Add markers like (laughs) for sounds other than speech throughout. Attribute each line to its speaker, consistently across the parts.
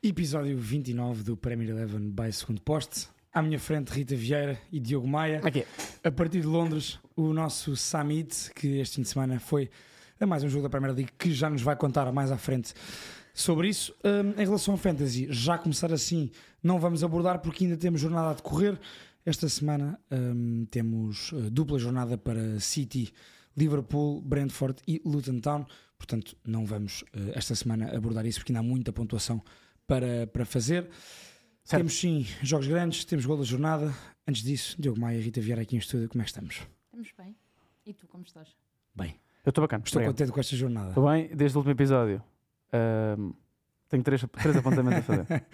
Speaker 1: Episódio 29 do Premier Eleven by Segundo Poste. À minha frente, Rita Vieira e Diogo Maia.
Speaker 2: Aqui.
Speaker 1: A partir de Londres, o nosso Summit, que este fim de semana foi a mais um jogo da Premier League, que já nos vai contar mais à frente sobre isso. Hum, em relação ao Fantasy, já começar assim, não vamos abordar porque ainda temos jornada a decorrer. Esta semana hum, temos uh, dupla jornada para City, Liverpool, Brentford e Luton Town. Portanto, não vamos uh, esta semana abordar isso porque ainda há muita pontuação para, para fazer.
Speaker 2: Certo.
Speaker 1: Temos sim jogos grandes, temos gol da jornada. Antes disso, Diogo Maia e Rita Vieira aqui em estúdio, como é que estamos?
Speaker 3: Estamos bem. E tu, como estás?
Speaker 1: Bem,
Speaker 2: Eu estou bacana.
Speaker 1: estou
Speaker 2: obrigado.
Speaker 1: contente com esta jornada.
Speaker 2: Estou bem, desde o último episódio. Ahm, tenho três, três apontamentos a fazer. (laughs)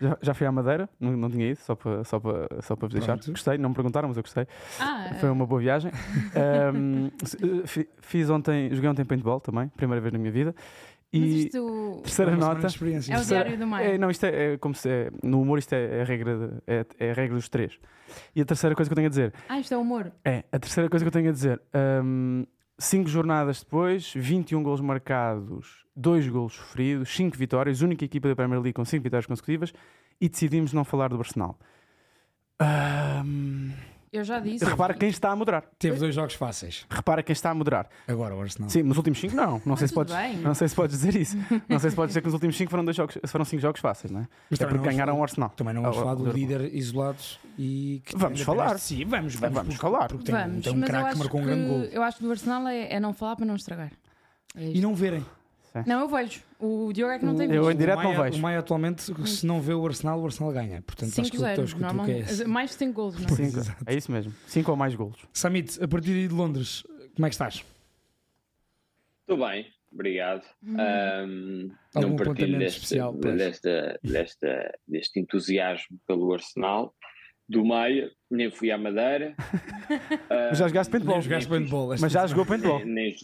Speaker 2: Já, já fui à Madeira, não, não tinha ido, só para, só para, só para vos deixar.
Speaker 1: Pronto.
Speaker 2: Gostei, não me perguntaram, mas eu gostei.
Speaker 3: Ah,
Speaker 2: Foi uma boa viagem. (laughs) Se- eh, fi- fiz ontem, joguei ontem paintball também, primeira vez na minha vida.
Speaker 3: Mas
Speaker 2: E
Speaker 3: isto
Speaker 2: terceira
Speaker 1: É
Speaker 2: nota.
Speaker 1: experiência.
Speaker 3: é o diário do Maio.
Speaker 2: É, não, isto é, é como se é, no humor isto é, é a regra de- é, é a regra dos três. E a terceira coisa que eu tenho a dizer
Speaker 3: Ah, isto é humor.
Speaker 2: É, a terceira coisa que eu tenho a dizer. hum, cinco jornadas depois, 21 golos marcados, 2 golos sofridos, 5 vitórias, única equipa da Premier League com 5 vitórias consecutivas e decidimos não falar do Arsenal. Hum,
Speaker 3: Eu já disse.
Speaker 2: repara quem está a moderar.
Speaker 1: Teve dois jogos fáceis.
Speaker 2: Repara quem está a moderar.
Speaker 1: Agora o Arsenal.
Speaker 2: Sim, nos últimos 5 não. Não sei, se
Speaker 3: tudo
Speaker 2: podes,
Speaker 3: bem.
Speaker 2: não sei se podes dizer isso. Não sei se podes dizer que nos últimos 5 foram, dois jogos, foram 5 jogos fáceis, não é?
Speaker 1: Mas
Speaker 2: é porque ganharam o Arsenal.
Speaker 1: Também não vamos
Speaker 2: Ah,
Speaker 1: falar do líder isolados e que
Speaker 2: Vamos falar.
Speaker 1: parece- Sim, vamos, vamos,
Speaker 2: Vamos
Speaker 1: porque-
Speaker 2: falar.
Speaker 1: Porque tem, um-
Speaker 3: Vamos,
Speaker 1: tem um craque que
Speaker 3: acho,
Speaker 1: marcou um grande gol.
Speaker 3: que, eu acho que do Arsenal é, é não falar para não estragar. É
Speaker 1: E não verem.
Speaker 3: Não, eu vejo. O Diogo é que não tem
Speaker 1: O-
Speaker 2: Eu
Speaker 3: visto.
Speaker 2: em direto não vejo.
Speaker 1: O Maia atualmente, se não vê o Arsenal, o Arsenal ganha. Portanto, acho que o teu
Speaker 3: 5-0,
Speaker 1: escuto que é esse.
Speaker 3: Mais de 5 gols, não é?
Speaker 2: Cinco. É isso mesmo. 5 ou mais golos.
Speaker 1: Samit, a partir de Londres, como é que estás?
Speaker 4: Estou bem, obrigado. Ahm,
Speaker 1: Algum
Speaker 4: não partilho deste,
Speaker 1: especial,
Speaker 4: desta, desta, deste entusiasmo pelo Arsenal. Do Maia, nem fui à Madeira. Ah, (laughs)
Speaker 2: Mas já jogaste paintball. Mas já jogou paintball.
Speaker 4: nem- nem-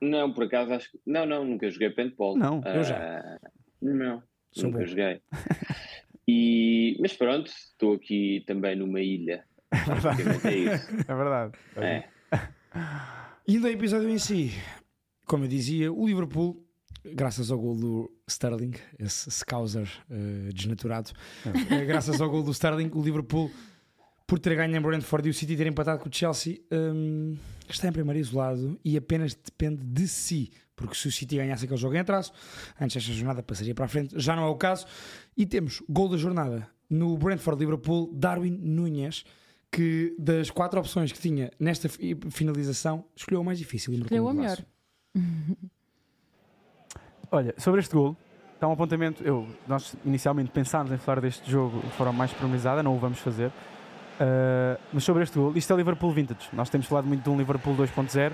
Speaker 4: não, por acaso acho que. Não, não, nunca joguei paintball.
Speaker 2: Não,
Speaker 1: eu já.
Speaker 4: Ah, não,
Speaker 1: Sou
Speaker 4: nunca
Speaker 1: bom.
Speaker 4: joguei. (laughs) E, mas pronto, estou aqui também numa ilha. Basicamente é isso.
Speaker 2: É verdade.
Speaker 4: É. (laughs)
Speaker 1: Indo ao episódio em si, como eu dizia, o Liverpool, graças ao gol do Sterling, esse Scouser eh, desnaturado, eh, graças ao gol do Sterling, o Liverpool, por ter ganho em Brentford e o City ter empatado com o Chelsea, hum, está em primeiro isolado e apenas depende de si. Porque se o City ganhasse aquele jogo em atraso, antes desta jornada passaria para a frente, já não é o caso. E temos gol da jornada no Brentford-Liverpool, Darwin Núñez, que das quatro opções que tinha nesta fi- finalização, escolheu a mais difícil e
Speaker 3: Escolheu
Speaker 1: um
Speaker 3: a melhor. (laughs)
Speaker 2: Olha, sobre este gol, está um apontamento. Eu, nós inicialmente pensámos em falar deste jogo de forma mais pormenorizada, não o vamos fazer. Uh, mas sobre este gol, isto é Liverpool Vintage. Nós temos falado muito de um Liverpool 2.0,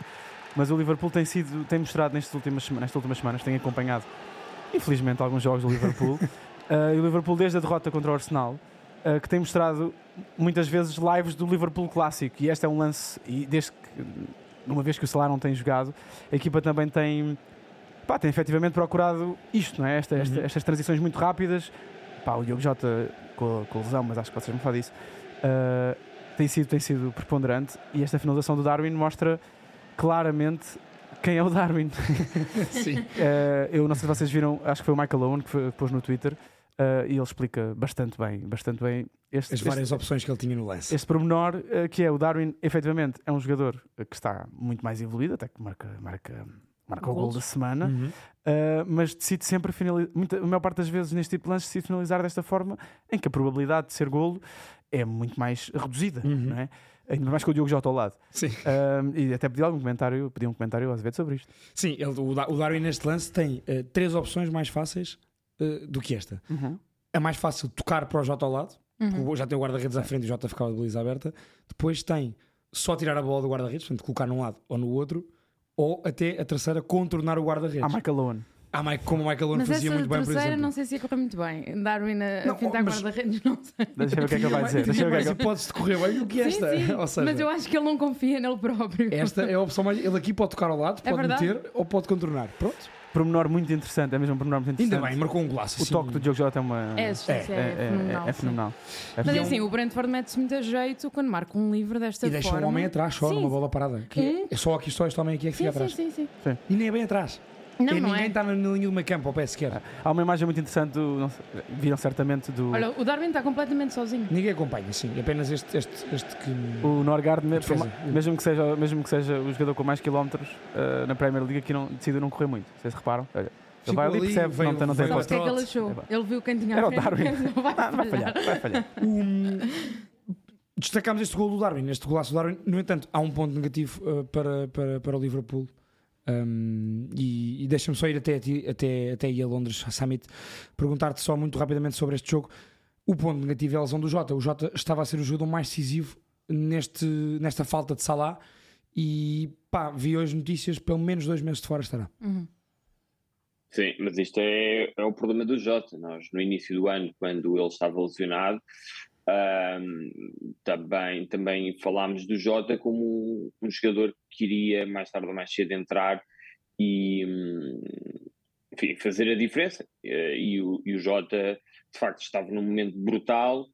Speaker 2: mas o Liverpool tem, sido, tem mostrado nestas últimas, nestas últimas semanas, tem acompanhado, infelizmente, alguns jogos do Liverpool. Uh, (laughs) e o Liverpool, desde a derrota contra o Arsenal, uh, que tem mostrado muitas vezes lives do Liverpool clássico. E este é um lance, e desde que, uma vez que o Salah não tem jogado, a equipa também tem pá, tem efetivamente procurado isto, não é? Esta, esta-
Speaker 1: Uhum.
Speaker 2: estas transições muito rápidas. Pá, o Diogo Jota com a, com lesão, mas acho que vocês me falam disso, ah, tem, sido, tem sido preponderante e esta finalização do Darwin mostra claramente quem é o Darwin. (laughs)
Speaker 1: Sim.
Speaker 2: Ah, eu não sei se vocês viram, acho que foi o Michael Owen que, foi- que pôs no Twitter ah, e ele explica bastante bem, bastante bem este,
Speaker 1: As
Speaker 2: este-
Speaker 1: várias opções que ele tinha no lance.
Speaker 2: este pormenor eh, que é o Darwin, efetivamente, é um jogador eh, que está muito mais evoluído, até que marca, marca, marca o gol da semana,
Speaker 1: Uhum.
Speaker 2: eh, mas decide sempre finalizar. Muita, a maior parte das vezes neste tipo de lance decide finalizar desta forma em que a probabilidade de ser golo é muito mais reduzida,
Speaker 1: Uhum.
Speaker 2: não é? Ainda mais com o Diogo Jota ao lado.
Speaker 1: Sim.
Speaker 2: Eh, e até pedi algum comentário, pedi um comentário às vezes sobre isto.
Speaker 1: Sim, ele- o, Da- o Darwin neste lance tem eh, três opções mais fáceis do que esta. É mais fácil tocar para o Jota ao lado, porque o- já tem o guarda-redes à frente e o Jota ficava de baliza aberta. Depois tem só tirar a bola do guarda-redes, portanto, colocar num lado ou no outro, ou até a terceira contornar o guarda-redes.
Speaker 2: Há Michael Owen.
Speaker 1: Ah, Mike, como o Michael Owen
Speaker 3: Mas
Speaker 1: fazia muito bem, por
Speaker 3: terceira
Speaker 1: exemplo.
Speaker 3: não sei se ia correr muito bem. Darwin a,
Speaker 1: Não,
Speaker 3: a pintar
Speaker 1: mas-
Speaker 3: guarda-redes, não sei.
Speaker 2: Deixa eu ver o que é que ele vai dizer. Deixa eu ver que é que ele-
Speaker 1: hipótese de correr bem do que esta.
Speaker 3: Sim, sim. (laughs)
Speaker 1: Ou seja,
Speaker 3: Mas eu acho que ele não confia nele próprio.
Speaker 1: esta é a opção mais. Ele aqui pode tocar ao lado,
Speaker 3: É
Speaker 1: pode
Speaker 3: verdade.
Speaker 1: meter ou pode contornar. Pronto.
Speaker 2: Pormenor muito interessante, é mesmo um pormenor muito interessante.
Speaker 1: Ainda bem, marcou um golaço.
Speaker 2: O
Speaker 1: assim.
Speaker 2: toque do Diogo Jota é uma.
Speaker 3: É, é, fenomenal.
Speaker 2: é
Speaker 3: sim.
Speaker 2: fenomenal. É
Speaker 3: Mas é assim, o Brentford mete-se muito a jeito quando marca um livro desta
Speaker 1: E deixa
Speaker 3: forma.
Speaker 1: um homem atrás só
Speaker 3: Sim.
Speaker 1: numa bola parada. Que é-
Speaker 3: Hum.
Speaker 1: é só aqui, só este homem aqui é que
Speaker 3: Sim,
Speaker 1: fica
Speaker 3: sim,
Speaker 1: atrás.
Speaker 3: sim, sim.
Speaker 1: E nem é bem atrás.
Speaker 3: Não,
Speaker 1: e
Speaker 3: não
Speaker 1: ninguém
Speaker 3: é.
Speaker 1: está na linha do meio campo ao pé sequer.
Speaker 2: Há uma imagem muito interessante, do, não viram certamente, do
Speaker 3: Olha, o Darwin está completamente sozinho.
Speaker 1: Ninguém acompanha, sim. Apenas este, este, este que.
Speaker 2: o Norgard, me-
Speaker 1: Defesa.
Speaker 2: por ma- mesmo, que seja, mesmo que seja o jogador com mais quilómetros eh, na Premier League, aqui não, decidiu não correr muito. Vocês reparam? Olha, ele
Speaker 1: Ficou
Speaker 2: vai ali e percebe que
Speaker 1: veio-
Speaker 2: não tem, não tem
Speaker 1: veio
Speaker 3: o que é que ele achou? Ele viu quem tinha
Speaker 2: Era o Darwin. (laughs)
Speaker 3: não vai
Speaker 2: Ah, vai
Speaker 3: falhar.
Speaker 2: vai falhar.
Speaker 1: O- (laughs) Destacámos este gol do Darwin, este golaço do Darwin. No entanto, há um ponto negativo uh, para, para, para o Liverpool. Um, e e deixa-me só ir até, até, até aí a Londres, a Summit, perguntar-te só muito rapidamente sobre este jogo. O ponto negativo é a lesão do Jota. O Jota estava a ser o jogador mais decisivo neste, nesta falta de Salah. E pá, vi hoje notícias, pelo menos dois meses de fora estará.
Speaker 3: Uhum.
Speaker 4: Sim, mas isto é, é o problema do Jota. Nós, no início do ano, quando ele estava lesionado, ahm, também, também falámos do Jota como um, um jogador que iria mais tarde ou mais cedo entrar e hum, enfim, fazer a diferença. Eh, E o, e o Jota, de facto, estava num momento brutal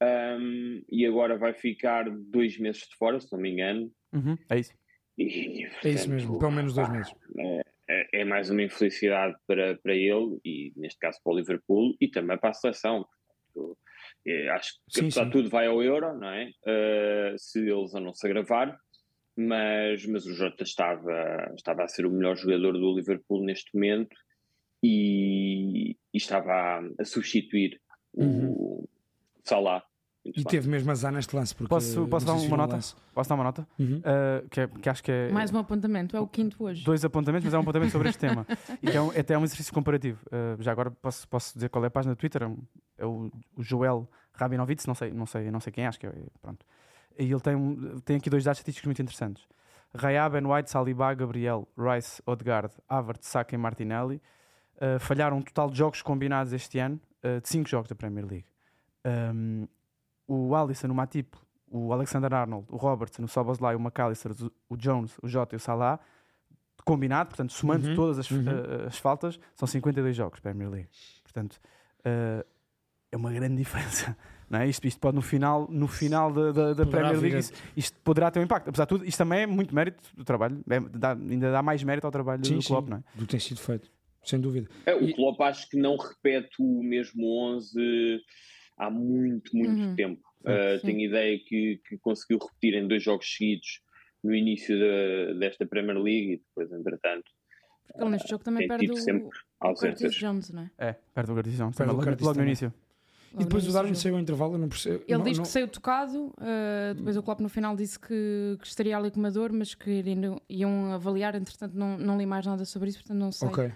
Speaker 4: ahm, e agora vai ficar dois meses de fora, se não me engano.
Speaker 2: Uhum, é isso.
Speaker 4: E,
Speaker 1: É isso
Speaker 4: portanto,
Speaker 1: mesmo, pelo menos dois meses.
Speaker 4: é, é mais uma infelicidade para, para ele e neste caso para o Liverpool e também para a seleção. Portanto, é, acho que
Speaker 1: Sim,
Speaker 4: apesar de tudo vai ao Euro, não é? Uh, se eles não se agravar, mas, mas o Jota estava, estava a ser o melhor jogador do Liverpool neste momento e, e estava a, a substituir o Salah. Muito.
Speaker 1: E teve mesmo azar neste lance. Porque,
Speaker 2: Posso- posso dar uma nota?
Speaker 1: lance.
Speaker 2: Posso dar uma nota?
Speaker 1: Uhum.
Speaker 2: Eh, que, é- que acho que é.
Speaker 3: Mais um apontamento, é o quinto hoje.
Speaker 2: Dois apontamentos, mas é um apontamento sobre este (laughs) tema. E que é, um, é até um exercício comparativo. Uh, já agora posso, posso dizer qual é a página do Twitter? É É o, o Joel Rabinovitz, não sei, não, sei, não sei quem é, acho que é. Pronto. E ele tem, tem aqui dois dados estatísticos muito interessantes. Raya, Ben White, Saliba, Gabriel, Rice, Odegaard, Havertz, Saka e Martinelli uh, falharam um total de jogos combinados este ano uh, de 5 jogos da Premier League. Um, o Alisson, o Matip, o Alexander Arnold, o Robertson, o Soboslai, o McAllister, o- Jones, o Jota e o Salah, combinado, portanto, somando
Speaker 1: Uhum,
Speaker 2: todas as,
Speaker 1: uhum.
Speaker 2: eh, as faltas, são 52 jogos Premier League. Portanto, eh, é uma grande diferença. (laughs) Não é? isto, isto pode no final, no final da, da, da Premier League, isto, isto poderá ter um impacto. Apesar de tudo, isto também é muito mérito do trabalho, é- dá- ainda dá mais mérito ao trabalho
Speaker 1: Sim,
Speaker 2: do
Speaker 1: sim.
Speaker 2: Klopp, não é?
Speaker 1: Do que tem sido feito, sem dúvida.
Speaker 4: É, o
Speaker 1: E-
Speaker 4: Klopp acho que não repete o mesmo 11 há muito, muito
Speaker 3: Uhum.
Speaker 4: tempo.
Speaker 1: Sim.
Speaker 4: Uh,
Speaker 3: Sim.
Speaker 4: tenho ideia que, que conseguiu repetir em dois jogos seguidos no início da- desta Premier League e depois, entretanto,
Speaker 3: Porque ele neste jogo também perde o,
Speaker 4: sempre
Speaker 3: o. Curtis Jones, não é?
Speaker 2: É, perto do Gartizão.
Speaker 1: Perto do
Speaker 2: Logo,
Speaker 1: Curtis
Speaker 2: logo no início.
Speaker 1: E depois o Darwin saiu ao intervalo, eu não percebo.
Speaker 3: Ele
Speaker 1: não-
Speaker 3: diz
Speaker 1: não-
Speaker 3: que saiu tocado, uh, depois o Klopp no final disse que, que estaria ali com uma dor, mas que iriam, iam avaliar, entretanto não, não li mais nada sobre isso, portanto não sei
Speaker 1: Ok.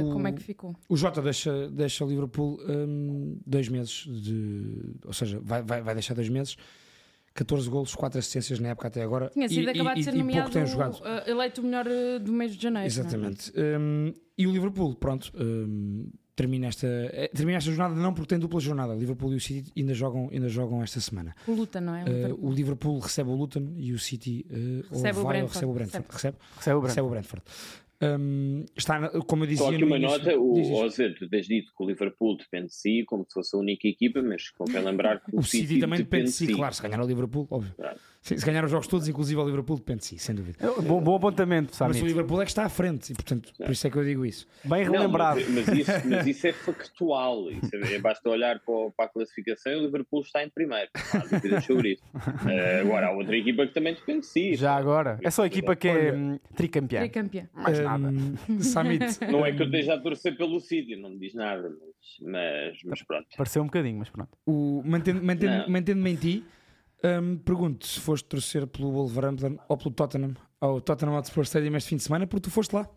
Speaker 3: Uh,
Speaker 1: O-
Speaker 3: como é que ficou.
Speaker 1: O Jota deixa, deixa o Liverpool hum, dois meses de. Ou seja, vai, vai, vai deixar dois meses. 14 golos, 4 assistências na época até agora.
Speaker 3: Tinha sido
Speaker 1: e,
Speaker 3: acabado
Speaker 1: e,
Speaker 3: de ser nomeado
Speaker 1: pouco tem jogado.
Speaker 3: uh, eleito o melhor uh, do mês de janeiro. é?
Speaker 1: Exatamente. Hum, e o Liverpool, pronto, hum, termina, esta, eh, termina esta jornada não porque tem dupla jornada. Liverpool e o City ainda jogam, ainda jogam esta semana.
Speaker 3: O Luta, não é? O Liverpool.
Speaker 1: o Liverpool recebe o Luton e o City eh, ou
Speaker 3: Recebe o
Speaker 1: vai ou
Speaker 3: Brentford.
Speaker 1: recebe o Brentford. Recebe,
Speaker 2: Recebe o Branco.
Speaker 1: recebe o Brentford. Hum, está, como eu dizia
Speaker 4: Só aqui uma
Speaker 1: início-
Speaker 4: nota, o, Zé, tu tens dito que o Liverpool depende de si como se fosse a única equipa, mas convém lembrar que o,
Speaker 1: O City também depende de si,
Speaker 4: si.
Speaker 1: claro. Se ganhar o Liverpool, óbvio.
Speaker 4: Claro.
Speaker 1: Se, se ganhar os jogos todos, inclusive o Liverpool, depende de si, sem dúvida.
Speaker 2: É, Bom, bom apontamento, sabe?
Speaker 1: Mas o Liverpool é que está à frente e, portanto, por isso é que eu digo isso.
Speaker 2: Bem
Speaker 4: Não,
Speaker 2: relembrado.
Speaker 4: mas, mas isso, (laughs) mas isso é factual. Isso é- basta olhar para, a classificação e o Liverpool está em primeiro. Não há dúvidas sobre isso. Eh, agora, há outra equipa que também depende de si.
Speaker 2: Já agora. É só a equipa que é
Speaker 1: Olha,
Speaker 2: hum, tricampeã.
Speaker 3: Tricampeã.
Speaker 2: Mais nada. (laughs)
Speaker 1: Hum, Summit.
Speaker 4: Não é que eu esteja a torcer pelo City, não me diz nada, mas, mas, mas pronto.
Speaker 2: Pareceu um bocadinho, mas pronto.
Speaker 1: O, mantendo, mantendo,
Speaker 4: Não.
Speaker 1: mantendo-me em ti, hum, pergunto se foste torcer pelo Wolverhampton ou pelo Tottenham, ou Tottenham Hotspur Stadium este fim de semana, porque tu foste lá.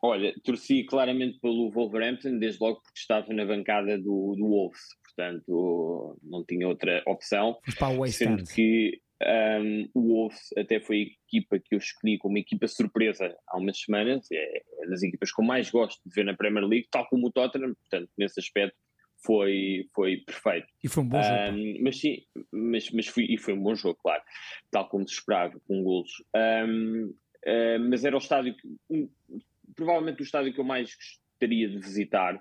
Speaker 4: Olha, torci claramente pelo Wolverhampton, desde logo porque estava na bancada do, do Wolves, portanto não tinha outra opção.
Speaker 1: Foste para West
Speaker 4: Sendo
Speaker 1: End.
Speaker 4: que um, o Wolves até foi a equipa que eu escolhi como equipa surpresa há umas semanas, é, é das equipas que eu mais gosto de ver na Premier League, tal como o Tottenham, portanto, nesse aspecto foi, foi perfeito.
Speaker 1: E foi um bom jogo.
Speaker 4: Um, mas sim, mas, mas foi, e foi um bom jogo, claro, tal como se esperava, com golos. Um, uh, mas era o estádio, que, um, provavelmente o estádio que eu mais gostaria de visitar.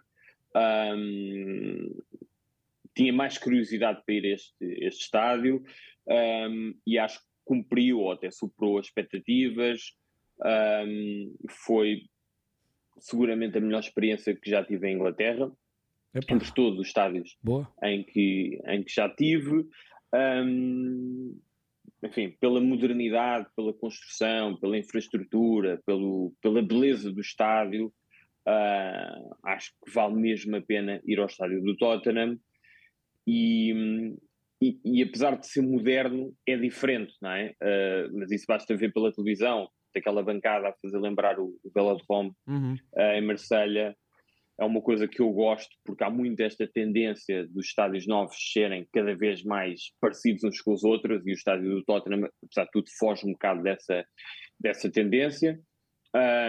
Speaker 4: Tinha mais curiosidade para ir a este, este estádio e acho que cumpriu ou até superou as expectativas. Foi seguramente a melhor experiência que já tive em Inglaterra,
Speaker 1: Epá,
Speaker 4: entre todos os estádios
Speaker 1: boa.
Speaker 4: em que, em que já tive. Hum, enfim, pela modernidade, pela construção, pela infraestrutura, pelo, pela beleza do estádio, ah, acho que vale mesmo a pena ir ao estádio do Tottenham. E, e, e apesar de ser moderno, é diferente, não é? Ah, mas isso basta ver pela televisão, daquela bancada a fazer lembrar o, o Velodrome
Speaker 2: Uhum.
Speaker 4: eh, em Marselha é uma coisa que eu gosto porque há muito esta tendência dos estádios novos serem cada vez mais parecidos uns com os outros e o estádio do Tottenham, apesar de tudo, foge um bocado dessa, dessa tendência.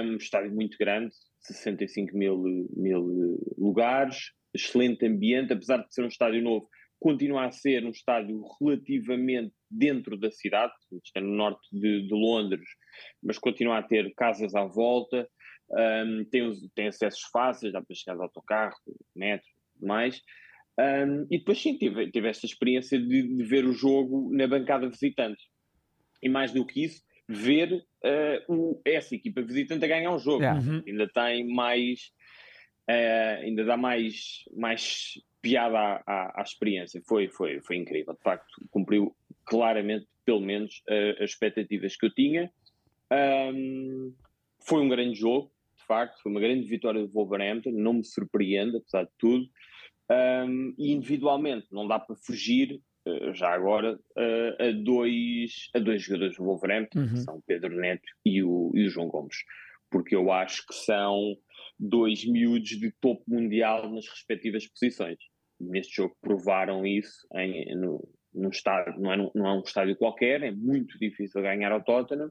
Speaker 4: Um estádio muito grande, 65 mil, mil lugares, excelente ambiente, apesar de ser um estádio novo, continua a ser um estádio relativamente dentro da cidade, está no norte de, de Londres, mas continua a ter casas à volta, um, tem, tem acessos fáceis, dá para chegar de autocarro, metro, mais. Um, e depois sim, tive, tive esta experiência de, de ver o jogo na bancada visitante. E mais do que isso, ver uh, o, essa equipa visitante a ganhar um jogo.
Speaker 2: Yeah.
Speaker 1: Uhum.
Speaker 4: Ainda tem mais, uh, ainda dá mais, mais piada à, à, à experiência. Foi, foi, foi incrível. De facto, cumpriu claramente, pelo menos, uh, as expectativas que eu tinha. Um, foi um grande jogo, facto, foi uma grande vitória do Wolverhampton, não me surpreende, apesar de tudo. Um, e individualmente, não dá para fugir, uh, já agora, uh, a, dois, a dois jogadores do Wolverhampton,
Speaker 1: Uhum.
Speaker 4: que são o Pedro Neto e o, e o João Gomes, porque eu acho que são dois miúdos de topo mundial nas respectivas posições. Neste jogo provaram isso em, no, num estádio, não é, não é um estádio qualquer, é muito difícil ganhar ao Tottenham.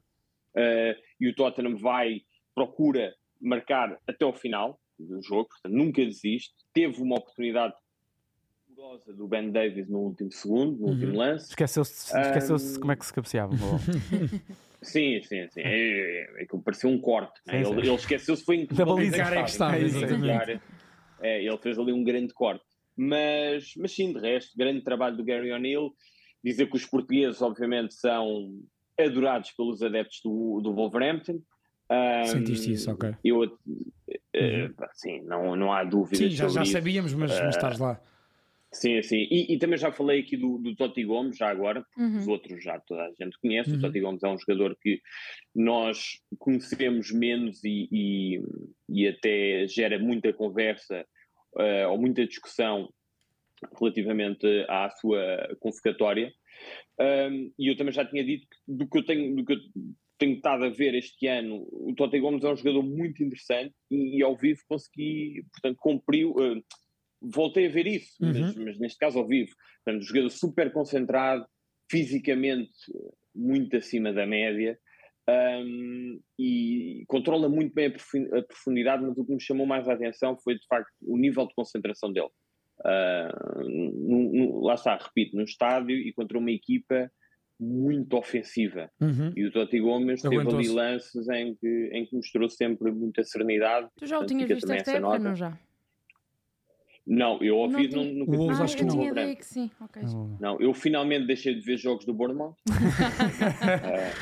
Speaker 4: Uh, e o Tottenham vai, procura marcar até ao final do jogo, portanto nunca desiste. Teve uma oportunidade dolorosa do Ben Davis no último segundo, no
Speaker 1: Uhum.
Speaker 4: último lance.
Speaker 2: Esqueceu-se
Speaker 4: Um,
Speaker 2: como é que se cabeceava. (laughs)
Speaker 4: Sim, sim, sim. É, é, é que parecia um corte. né?
Speaker 2: Sim,
Speaker 4: Ele, ele esqueceu-se foi
Speaker 2: baliza
Speaker 1: é que estava, exatamente.
Speaker 4: É, ele fez ali um grande corte. Mas, mas sim, de resto, grande trabalho do Gary O'Neill. Dizer que os portugueses, obviamente, são adorados pelos adeptos do, do Wolverhampton. Um,
Speaker 1: Sentiste isso, ok.
Speaker 4: Eu, eh, pá, sim, não, não há dúvida
Speaker 1: Sim, já,
Speaker 4: sobre
Speaker 1: já
Speaker 4: isso.
Speaker 1: sabíamos, mas, mas estás lá.
Speaker 4: Sim, sim. E, e também já falei aqui do, do Totti Gomes, já agora, porque
Speaker 3: Uhum.
Speaker 4: os outros já toda a gente conhece.
Speaker 1: Uhum.
Speaker 4: O Totti Gomes é um jogador que nós conhecemos menos e, e, e até gera muita conversa eh, ou muita discussão relativamente à sua convocatória. Um, e eu também já tinha dito que do que eu tenho, do que eu tenho estado a ver este ano, o Totti Gomes é um jogador muito interessante e, e ao vivo consegui, portanto, cumpriu. eh, voltei a ver isso, mas,
Speaker 1: Uhum.
Speaker 4: mas neste caso ao vivo. Portanto, um jogador super concentrado, fisicamente eh, muito acima da média. um, e controla muito bem a profundidade, mas o que me chamou mais a atenção foi de facto o nível de concentração dele. Uh, no- no- lá está, repito, no estádio e contra uma equipa muito ofensiva.
Speaker 1: Uhum.
Speaker 4: E o Totti Gomes teve ali lances em que, em que mostrou sempre muita serenidade.
Speaker 3: Tu já o tinhas visto
Speaker 4: também
Speaker 3: esta
Speaker 4: essa
Speaker 3: época,
Speaker 4: nota.
Speaker 3: não já?
Speaker 4: Não, eu ouvi,
Speaker 3: Não
Speaker 4: não, nunca
Speaker 3: Ah,
Speaker 1: acho
Speaker 3: eu
Speaker 1: que não.
Speaker 3: tinha
Speaker 4: Wolverhampton.
Speaker 3: ideia que sim. Ok.
Speaker 4: Não, eu finalmente deixei de ver jogos do Bournemouth. (laughs) Eh,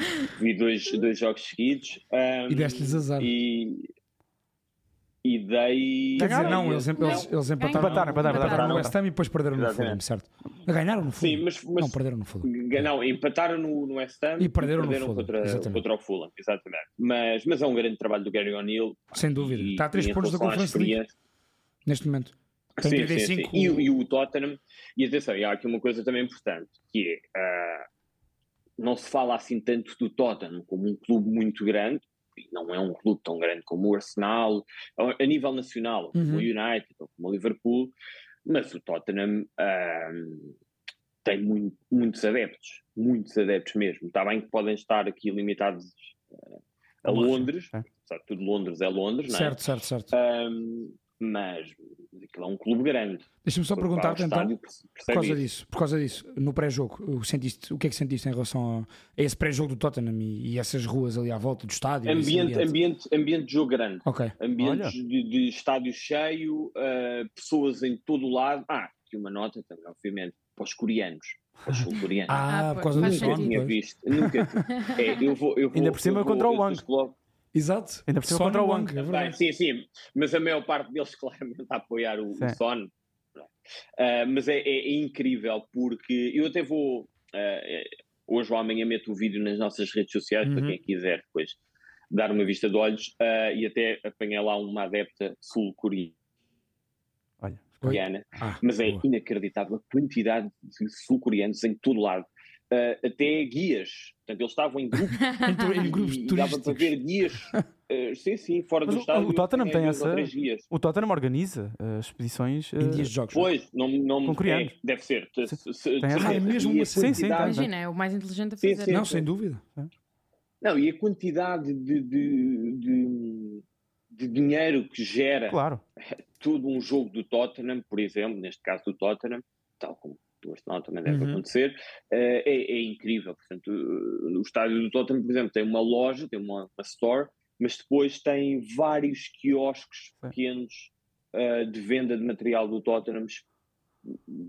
Speaker 4: vi dois, dois jogos seguidos. um,
Speaker 1: E deste-lhes azar.
Speaker 4: E, e dei.
Speaker 1: Quer dizer,
Speaker 2: Ganharam?
Speaker 1: não, eles, eles, eles empataram,
Speaker 2: Empataram, empataram,
Speaker 1: empataram
Speaker 3: empataram.
Speaker 1: no West Ham e depois perderam no Fulham, certo? Ganharam no Fulham.
Speaker 4: Sim, mas, mas
Speaker 1: Não, perderam no Fulham.
Speaker 4: Não, empataram no, no West Ham
Speaker 1: E perderam no Fulham,
Speaker 4: contra,
Speaker 1: exatamente.
Speaker 4: contra o Fulham, exatamente. Mas, mas é um grande trabalho do Gary O'Neill.
Speaker 1: Sem dúvida.
Speaker 4: e-
Speaker 1: Está a 3
Speaker 4: e em
Speaker 1: pontos da Conference League neste momento. Tem
Speaker 4: Sim, sim,
Speaker 1: 35.
Speaker 4: sim. E, o- e o Tottenham, e atenção, e há aqui uma coisa também importante, que é, ah, não se fala assim tanto do Tottenham como um clube muito grande, e não é um clube tão grande como o Arsenal, a, nível nacional, como
Speaker 1: Uhum.
Speaker 4: o United, ou como o Liverpool, mas o Tottenham ah, tem muito- muitos adeptos, muitos adeptos mesmo. Está bem que podem estar aqui limitados ah, a Londres,
Speaker 2: é.
Speaker 4: apesar de tudo Londres é Londres, não é?
Speaker 1: Certo, certo, certo.
Speaker 4: Um, mas aquilo é um clube grande.
Speaker 1: Deixa-me só perguntar-te então,
Speaker 4: percebe
Speaker 1: por causa
Speaker 4: isso.
Speaker 1: disso, por causa disso, no pré-jogo, o, sentiste, o que é que sentiste em relação a, a esse pré-jogo do Tottenham e, e essas ruas ali à volta do estádio?
Speaker 4: Ambiente, ambiente, ambiente de jogo grande.
Speaker 1: Ok.
Speaker 4: Ambientes
Speaker 2: Olha.
Speaker 4: de, de estádio cheio, uh, pessoas em todo o lado. Ah, aqui uma nota também, obviamente, para os coreanos. Para os sul-coreanos.
Speaker 1: Ah,
Speaker 3: Ah,
Speaker 1: por causa do
Speaker 3: faz
Speaker 4: nunca tinha visto. Nunca. É, eu vou, eu vou,
Speaker 2: Ainda por cima
Speaker 4: eu vou-
Speaker 2: contra o Wang.
Speaker 1: Exato.
Speaker 2: Ainda por cima contra o Wang.
Speaker 1: é
Speaker 4: sim, sim, mas a maior parte deles (laughs) claramente a apoiar o, o. Son. Ah, mas é, é- é incrível porque eu até vou é, hoje ou amanhã meto o vídeo nas nossas redes sociais para
Speaker 1: Uhum.
Speaker 4: quem quiser depois dar uma vista de olhos ah, e até apanhei lá uma adepta sul-coreana.
Speaker 2: Olha,
Speaker 1: Ah,
Speaker 4: Mas é
Speaker 1: boa.
Speaker 4: inacreditável a quantidade de sul-coreanos em todo lado. Ah, até guias. Portanto, eles estavam em grupos (laughs)
Speaker 1: Em, em grupos
Speaker 4: e dava para
Speaker 1: turísticos.
Speaker 4: ver guias. ah, (laughs) sim, sim, fora
Speaker 2: Mas
Speaker 4: do
Speaker 2: o-
Speaker 4: estádio.
Speaker 2: o Tottenham tem essa-. O Tottenham organiza uh, expedições. uh,
Speaker 1: Em dias de jogos.
Speaker 4: Pois, não, não
Speaker 2: Com coreanos.
Speaker 4: é, deve ser. Se- se- se-
Speaker 2: Tem
Speaker 1: Ah, é mesmo
Speaker 4: a
Speaker 1: uma-
Speaker 2: sim, sim.
Speaker 3: Imagina, é o mais inteligente a
Speaker 4: Sim,
Speaker 3: fazer.
Speaker 4: sim.
Speaker 1: Não, sem dúvida.
Speaker 4: Não, e a quantidade de, de, de, de dinheiro que gera
Speaker 2: Claro. (laughs)
Speaker 4: todo um jogo do Tottenham, por exemplo, neste caso do Tottenham, tal como do Arsenal também deve
Speaker 1: Uhum.
Speaker 4: acontecer, eh, é, é incrível. Portanto, eh, o estádio do Tottenham, por exemplo, tem uma loja, tem uma, uma store, mas depois tem vários quiosques pequenos eh, de venda de material do Tottenham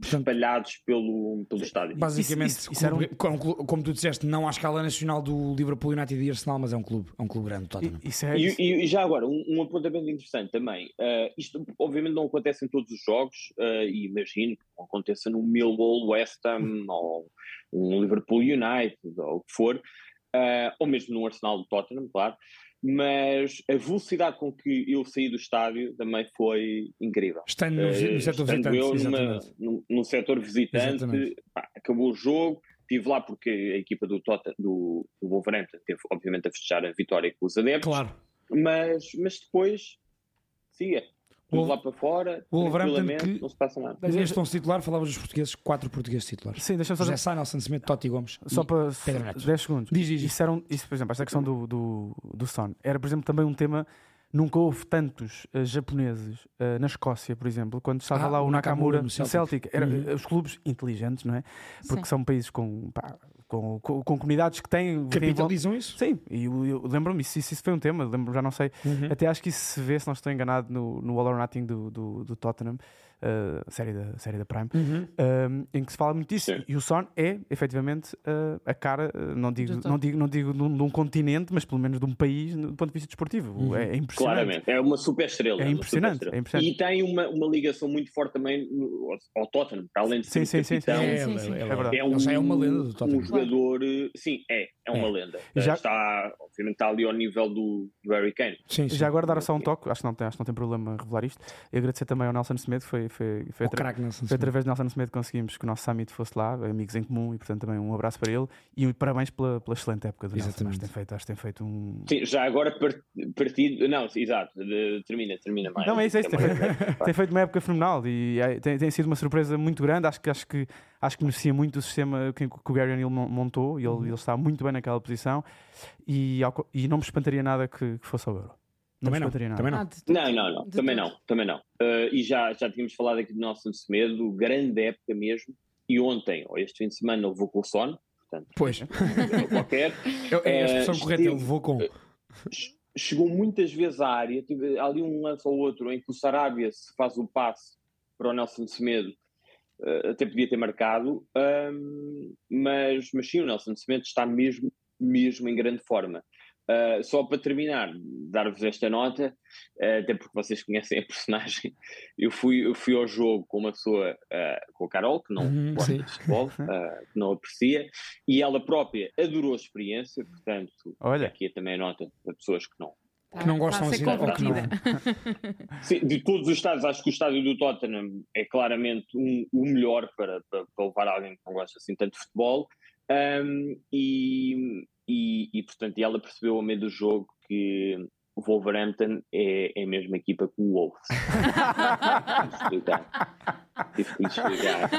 Speaker 4: espalhados pelo, pelo estádio.
Speaker 1: Basicamente,
Speaker 2: Isso- isso- um-
Speaker 1: como, como tu disseste, não à escala nacional do Liverpool United e Arsenal, mas é um clube, é um clube grande, Tottenham.
Speaker 2: É.
Speaker 4: E,
Speaker 2: isso-
Speaker 4: e- e já agora, um, um apontamento interessante também. Uh, isto, obviamente, não acontece em todos os jogos, uh, e imagino que não aconteça no Millwall, West Ham, ou um Liverpool United, ou o que for, uh, ou mesmo no Arsenal do Tottenham, claro. Mas a velocidade com que eu saí do estádio também foi incrível.
Speaker 1: Estando no,
Speaker 4: Uh,
Speaker 1: no setor
Speaker 4: estando
Speaker 1: visitante,
Speaker 4: eu numa, no, no setor visitante, pá, acabou o jogo, estive lá porque a equipa do, Tottenham, do, do Wolverhampton teve, obviamente, a festejar a vitória com os adeptos
Speaker 1: Claro.
Speaker 4: mas, mas depois siga. Tudo
Speaker 1: Wolver-
Speaker 4: lá para fora,
Speaker 1: o
Speaker 4: tranquilamente,
Speaker 1: que-
Speaker 4: não se passa nada.
Speaker 1: Neste 11 titular, falavas dos portugueses, quatro portugueses titulares.
Speaker 2: Sim, deixa-me só
Speaker 1: José Sá, Nelson Semedo, Totti Gomes.
Speaker 2: Só
Speaker 1: e
Speaker 2: para
Speaker 1: Pedro Neto.
Speaker 2: 10 segundos.
Speaker 1: Diz, diz.
Speaker 2: Isso, era um- isso, por exemplo, esta questão do, do, do Son era, por exemplo, também um tema. Nunca houve tantos eh, japoneses eh, na Escócia, por exemplo, quando estava
Speaker 1: Ah,
Speaker 2: lá o
Speaker 1: o
Speaker 2: Nakamura,
Speaker 1: Nakamura no
Speaker 2: no
Speaker 1: Celtic.
Speaker 2: Celtic. Era,
Speaker 1: Uhum.
Speaker 2: eh, Os clubes inteligentes, não é? Porque
Speaker 3: Sim.
Speaker 2: são países com, pá, com, com, com comunidades que têm.
Speaker 1: Capitalizam isso?
Speaker 2: Sim, e eu, eu lembro-me, isso, isso foi um tema, lembro já não sei.
Speaker 1: Uhum.
Speaker 2: Até acho que isso se vê, se não estou enganado, no, no All or Nothing do, do, do Tottenham, a série da, série da Prime,
Speaker 1: Uhum.
Speaker 2: um, em que se fala muito disso.
Speaker 4: Sim.
Speaker 2: E o Son é, efetivamente, uh, a cara, uh, não digo, não digo, não digo de, um, de um continente, mas pelo menos de um país, do ponto de vista desportivo.
Speaker 1: Uhum.
Speaker 2: É, é impressionante.
Speaker 4: Claramente, é uma super estrela.
Speaker 2: É impressionante,
Speaker 4: superestrela.
Speaker 2: é impressionante.
Speaker 4: E tem uma, uma ligação muito forte também ao, Tottenham, para além de ser
Speaker 2: Sim,
Speaker 4: o
Speaker 2: sim, sim,
Speaker 4: capitão.
Speaker 1: É,
Speaker 3: sim, sim.
Speaker 1: é,
Speaker 2: É verdade.
Speaker 4: É um,
Speaker 1: é uma lenda do
Speaker 4: um
Speaker 1: Tottenham.
Speaker 4: jogador, eh, sim, é, é uma
Speaker 1: É.
Speaker 4: lenda.
Speaker 2: Já-
Speaker 4: Está, obviamente, está ali ao nível do, do Harry Kane.
Speaker 1: Sim, sim.
Speaker 2: Já agora dar só um toque, acho que não tem, acho que não tem problema revelar isto. E agradecer também ao Nelson Semedo, foi, foi, foi,
Speaker 1: O
Speaker 2: atra- foi através de Nelson Semedo que conseguimos que o nosso summit fosse lá, amigos em comum, e portanto também um abraço para ele e parabéns pela, pela excelente época do Nelson. Acho
Speaker 1: Exatamente.
Speaker 2: que tem feito, acho que tem feito um.
Speaker 4: Sim, já agora par- partido. Não, exato, de- termina, termina mais.
Speaker 2: Não, é isso, é isso. Tem
Speaker 4: uma
Speaker 2: feito, (laughs) tem feito uma época fenomenal e é, tem, tem sido uma surpresa muito grande. Acho que, acho que, acho que beneficia muito o sistema que, que o Gary O'Neill mon- montou e
Speaker 1: Uhum.
Speaker 2: ele, ele está muito bem naquela posição. E, e não me espantaria nada que, que fosse ao Euro. Não
Speaker 1: Também
Speaker 2: me
Speaker 1: não, também não.
Speaker 3: Ah.
Speaker 4: Não, não, não, também não, também não. Uh, e já, já tínhamos falado aqui do Nelson Semedo, grande época mesmo. E ontem, ou este fim de semana, levou com o sono, portanto,
Speaker 1: Pois,
Speaker 4: não qualquer. (laughs)
Speaker 1: é, é a expressão
Speaker 4: Eh,
Speaker 1: correta, ele levou com.
Speaker 4: Chegou muitas vezes à área, tive ali um lance ou outro em que o Sarabia se faz o passe para o Nelson Semedo, uh, até podia ter marcado, um, mas, mas sim, o Nelson Semedo está mesmo, mesmo em grande forma. Uh, só para terminar, dar-vos esta nota, uh, até porque vocês conhecem a personagem, (laughs) eu fui, eu fui ao jogo com uma pessoa, uh, com a Carol, que não
Speaker 1: Uhum,
Speaker 4: gosta
Speaker 1: sim.
Speaker 4: de futebol, uh, que não aprecia, e ela própria adorou a experiência, portanto,
Speaker 2: Olha,
Speaker 4: aqui é também a nota para pessoas que não.
Speaker 3: Tá-
Speaker 1: Que não gostam assim, ou que não.
Speaker 4: Sim, de todos os estádios, acho que o estádio do Tottenham é claramente um- o melhor para, para, para levar alguém que não gosta assim tanto de futebol. Um, e, e, e, portanto, ela percebeu ao meio do jogo que o Wolverhampton é, é a mesma equipa que o Wolves. Tive que (laughs) lhe explicar. Tive que lhe explicar.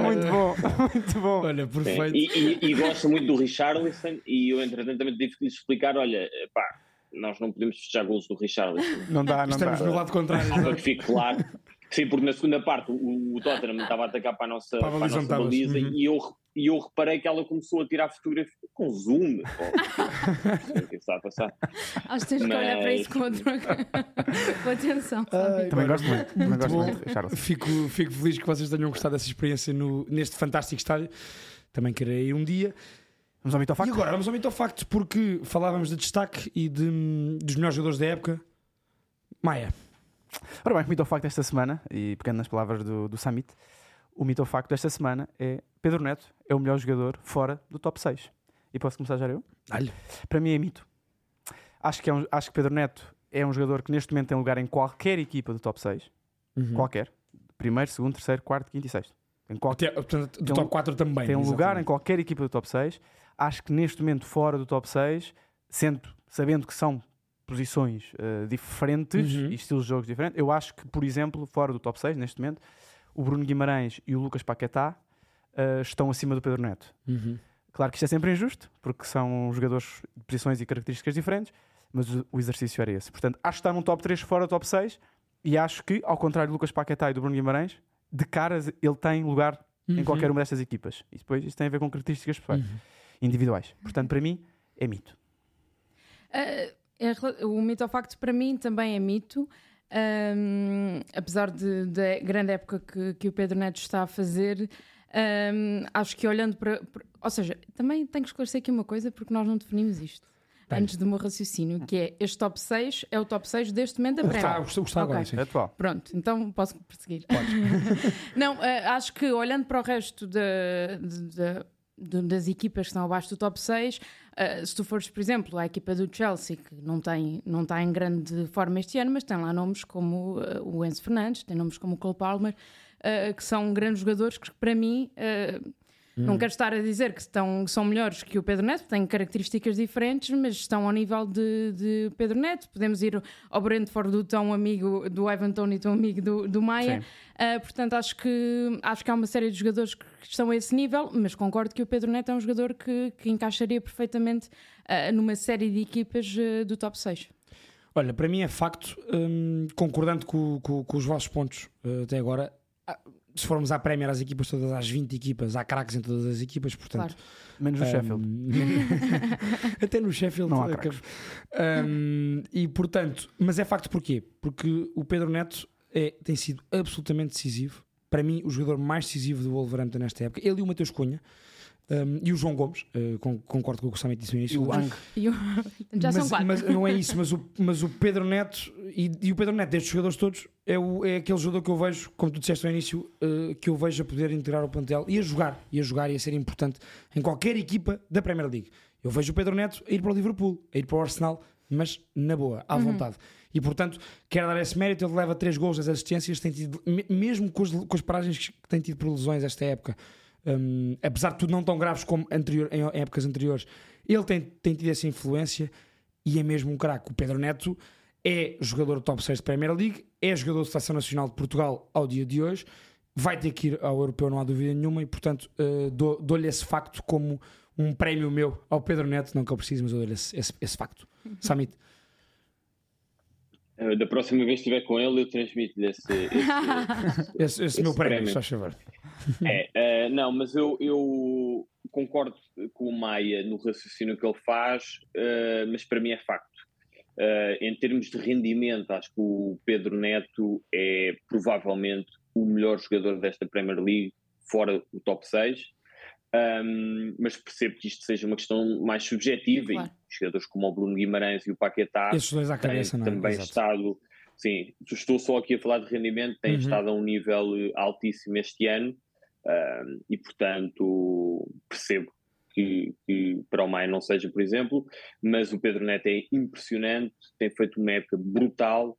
Speaker 2: muito bom, muito bom.
Speaker 1: Olha, perfeito.
Speaker 4: E, e, e gosta muito do Richarlison e eu entretanto também tive que lhe explicar, olha, pá, nós não podemos festejar gols do Richarlison.
Speaker 2: Não dá, não
Speaker 1: Estamos
Speaker 2: dá.
Speaker 1: no lado contrário.
Speaker 4: Para
Speaker 1: não é?
Speaker 4: que fique claro. Sim, porque na segunda parte o, o Tottenham estava a atacar para a nossa,
Speaker 1: Para a
Speaker 4: para a
Speaker 1: baliza
Speaker 4: nossa
Speaker 1: estavas.
Speaker 4: baliza
Speaker 1: Uhum.
Speaker 4: e, eu, e eu reparei que ela começou a tirar fotografia com zoom. (laughs) Pô, o que está a passar?
Speaker 3: Acho que tens que olhar para isso com, outro... (laughs) com atenção. sabe?
Speaker 2: Também gosto muito. Também
Speaker 1: Muito
Speaker 2: gosto muito, Richard.
Speaker 1: Fico, fico feliz que vocês tenham gostado dessa experiência no, neste fantástico estádio. Também queria ir um dia.
Speaker 2: Vamos ao mito ao
Speaker 1: E agora vamos ao mito ao facto, porque falávamos de destaque e de, dos melhores jogadores da época. Maia.
Speaker 2: Ora bem, o mito ao facto desta semana, e pegando nas palavras do, do Summit, o mito ao facto desta semana é Pedro Neto é o melhor jogador fora do top 6. E posso começar já eu? Para mim é mito. Acho que, é um- acho que Pedro Neto é um jogador que neste momento tem lugar em qualquer equipa do top 6.
Speaker 1: Uhum.
Speaker 2: Qualquer. Primeiro, segundo, terceiro, quarto, quinto e sexto. Em qualquer,
Speaker 1: portanto, do
Speaker 2: um-
Speaker 1: top 4 também.
Speaker 2: tem um lugar em qualquer equipa do top 6. Acho que neste momento, fora do top 6, sendo, sabendo que são posições eh, diferentes
Speaker 1: Uhum.
Speaker 2: e estilos de jogos diferentes, eu acho que, por exemplo, fora do top 6, neste momento, o Bruno Guimarães e o Lucas Paquetá eh, estão acima do Pedro Neto.
Speaker 1: Uhum.
Speaker 2: Claro que isto é sempre injusto, porque são jogadores de posições e características diferentes, mas o exercício era esse. Portanto, acho que está num top 3 fora do top 6 e acho que, ao contrário do Lucas Paquetá e do Bruno Guimarães, de caras ele tem lugar em
Speaker 1: Uhum.
Speaker 2: qualquer uma destas equipas. E depois isso tem a ver com características pessoais,
Speaker 1: Uhum.
Speaker 2: individuais. Portanto, para mim, é mito.
Speaker 3: Em rela- o mito ao facto para mim também é mito. Ahm, apesar da grande época que, que o Pedro Neto está a fazer, ahm, acho que olhando para, para- Ou seja, também tenho que esclarecer aqui uma coisa porque nós não definimos isto.
Speaker 1: Bem.
Speaker 3: Antes do meu raciocínio, que é este top 6 é o top 6 deste momento da
Speaker 1: O que está, que está agora,
Speaker 3: Ok.
Speaker 1: sim.
Speaker 2: É atual.
Speaker 3: Pronto, então posso prosseguir. (laughs) não, eh, acho que olhando para o resto da- de- de- de- das equipas que estão abaixo do top 6, eh, se tu fores, por exemplo, à equipa do Chelsea, que não, tem, não está em grande forma este ano, mas tem lá nomes como eh, o Enzo Fernandes, tem nomes como o Cole Palmer, eh, que são grandes jogadores que, para mim, eh, não quero estar a dizer que estão, são melhores que o Pedro Neto, têm características diferentes, mas estão ao nível de, de Pedro Neto. Podemos ir ao Brentford do tão amigo do Ivan Tony, tão amigo do, do Maia. Uh, portanto, acho que, acho que há uma série de jogadores que estão a esse nível, mas concordo que o Pedro Neto é um jogador que, que encaixaria perfeitamente uh, numa série de equipas uh, do top 6.
Speaker 1: Olha, para mim é facto, hum, concordando com, com- com os vossos pontos eh, até agora. Ah, Se formos à Premier, as equipas todas, às 20 equipas, há craques em todas as equipas, portanto.
Speaker 3: Claro.
Speaker 2: Menos o
Speaker 1: hum,
Speaker 2: Sheffield. (laughs)
Speaker 1: até no Sheffield
Speaker 2: Não há craques.
Speaker 1: hum, e portanto, mas é facto porquê? Porque o Pedro Neto é, tem sido absolutamente decisivo. Para mim, o jogador mais decisivo do Wolverhampton nesta época. Ele e o Mateus Cunha. Hum, e o João Gomes, eh, con- concordo com o que o Samit disse no início.
Speaker 2: E o Ang.
Speaker 3: Já são
Speaker 1: mas,
Speaker 3: quatro.
Speaker 1: mas não é isso, mas o, mas o Pedro Neto e, e o Pedro Neto destes jogadores todos é, o, é aquele jogador que eu vejo, como tu disseste no início, eh, que eu vejo a poder integrar o plantel e a jogar, e a jogar e a ser importante em qualquer equipa da Premier League. Eu vejo o Pedro Neto a ir para o Liverpool, a ir para o Arsenal, mas na boa, à vontade. E portanto, quero dar esse mérito. Ele leva 3 gols, as assistências, tem tido, me- mesmo com, as- com as paragens que tem tido por lesões esta época, hum, apesar de tudo não tão graves como anterior, em, em épocas anteriores, ele tem, tem tido essa influência e é mesmo um craque. O Pedro Neto é jogador top 6 da Premier League, é jogador de Seleção Nacional de Portugal ao dia de hoje, vai ter que ir ao Europeu, não há dúvida nenhuma, e portanto dou- dou-lhe esse facto como um prémio meu ao Pedro Neto, não que eu preciso, mas eu dou-lhe esse, esse- esse facto. Samit.
Speaker 4: Eh, Da próxima vez que estiver com ele, eu transmito-lhe esse, (laughs) esse,
Speaker 1: Esse, esse meu prémio,
Speaker 4: prémio.
Speaker 1: só favor.
Speaker 4: É, eh, não, mas eu, eu concordo com o Maia no raciocínio que ele faz, eh, mas para mim é facto. Eh, em termos de rendimento, acho que o Pedro Neto é provavelmente o melhor jogador desta Premier League, fora o top 6. Um, mas percebo que isto seja uma questão mais subjetiva
Speaker 3: Claro.
Speaker 4: e jogadores como o Bruno Guimarães e o Paquetá
Speaker 1: Esses dois à
Speaker 4: têm
Speaker 1: cabeça, é?
Speaker 4: também
Speaker 1: Exato.
Speaker 4: estado, sim, estou só aqui a falar de rendimento, tem
Speaker 1: Uhum.
Speaker 4: estado a um nível altíssimo este ano ahm, e, portanto, percebo que, que para o Maia não seja, por exemplo, mas o Pedro Neto é impressionante, tem feito uma época brutal,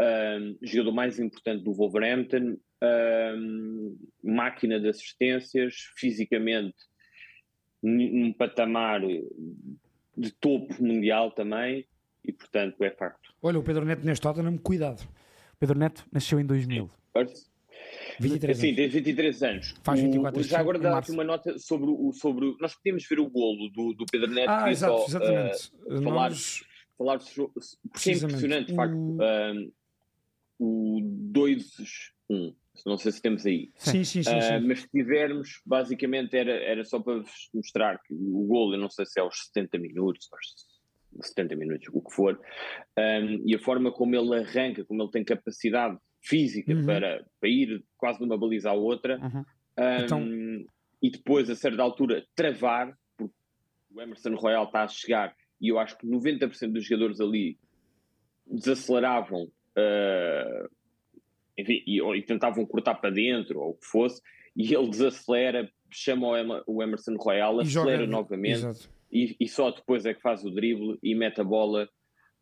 Speaker 4: ahm, jogador mais importante do Wolverhampton, ahm, máquina de assistências, fisicamente num patamar de topo mundial também, e portanto é facto.
Speaker 1: Olha, o Pedro Neto neste Tottenham, cuidado.
Speaker 2: Pedro Neto nasceu em 2000.
Speaker 1: 23
Speaker 4: Sim,
Speaker 1: anos.
Speaker 4: tem 23 anos.
Speaker 1: Faz
Speaker 4: O-
Speaker 1: 24
Speaker 4: o-
Speaker 1: este
Speaker 4: Já agora dá aqui uma nota sobre o. Sobre, o- nós podíamos ver o golo do, do Pedro Neto.
Speaker 1: Ah, exato,
Speaker 4: só,
Speaker 1: exatamente.
Speaker 4: uh, falar-
Speaker 1: Nós-
Speaker 4: falar sobre. Porque é impressionante, de facto.
Speaker 1: O-
Speaker 4: um, o 2-1. Não sei se temos aí.
Speaker 1: Sim, sim, sim.
Speaker 4: Uh,
Speaker 1: sim.
Speaker 4: mas se tivermos, basicamente era, era só para vos mostrar que o golo, eu não sei se é aos 70 minutos, aos 70 minutos, o que for, um, e a forma como ele arranca, como ele tem capacidade física
Speaker 1: Uhum.
Speaker 4: para, para ir quase de uma baliza à outra,
Speaker 2: Uhum.
Speaker 4: um,
Speaker 1: Então-
Speaker 4: e depois, a certa altura, travar, porque o Emerson Royal está a chegar e eu acho que 90% dos jogadores ali desaceleravam uh, enfim, e, e, tentavam cortar para dentro ou o que fosse, e ele desacelera, chama o Emerson Royal, acelera novamente e, e, só depois é que faz o drible e mete a bola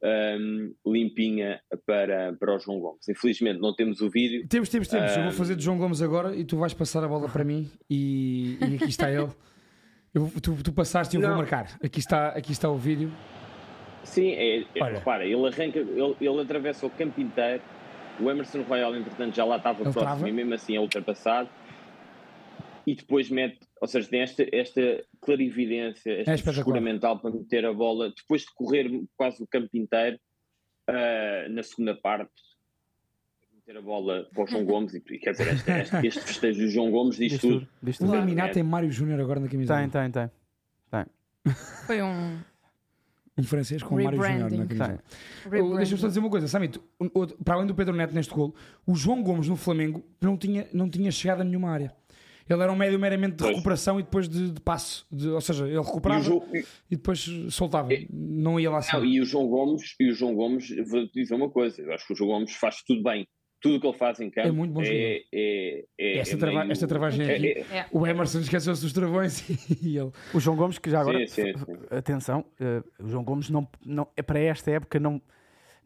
Speaker 4: um, limpinha para, para o João Gomes. Infelizmente não temos o vídeo.
Speaker 1: Temos, temos, temos. Um, eu vou fazer de João Gomes agora e tu vais passar a bola para mim e, e aqui está ele. (laughs) Eu, tu, tu passaste e eu não. vou marcar. Aqui está, aqui está o vídeo.
Speaker 4: Sim, é, é, repara, ele arranca, ele, ele atravessa o campo inteiro. O Emerson Royal, entretanto, já lá estava ele próximo trava. e mesmo assim é ultrapassado. E depois mete, ou seja, tem esta, esta clarividência, esta é mental para meter a bola, depois de correr quase o campo inteiro, uh, na segunda parte, meter a bola para o João (laughs) Gomes. E, quer dizer, este, este, este festejo do João Gomes diz, diz tudo.
Speaker 1: Diz tudo. O Laminat tem Mário Júnior agora na camisa.
Speaker 2: Tem, tem, tem. tem.
Speaker 3: Foi um
Speaker 1: um francês com Mário Júnior na camisola. Deixa-me só dizer uma coisa, Samito, para além do Pedro Neto neste gol, o João Gomes no Flamengo não tinha, não tinha chegado a nenhuma área. Ele era um médio meramente de recuperação e depois de, de passo. De, ou seja, ele recuperava e, João... e depois soltava. É... Não ia lá
Speaker 4: não, e o João Gomes, e o João Gomes, vou-te dizer uma coisa, eu acho que o João Gomes faz tudo bem tudo o que ele faz em campo é muito bom é, é, é,
Speaker 1: esta, trava, meio... esta travagem é, aqui, é. o Emerson esqueceu-se dos travões (laughs) e ele.
Speaker 2: O João Gomes, que já agora, sim, sim, sim. atenção, uh, o João Gomes não, não, é para esta época não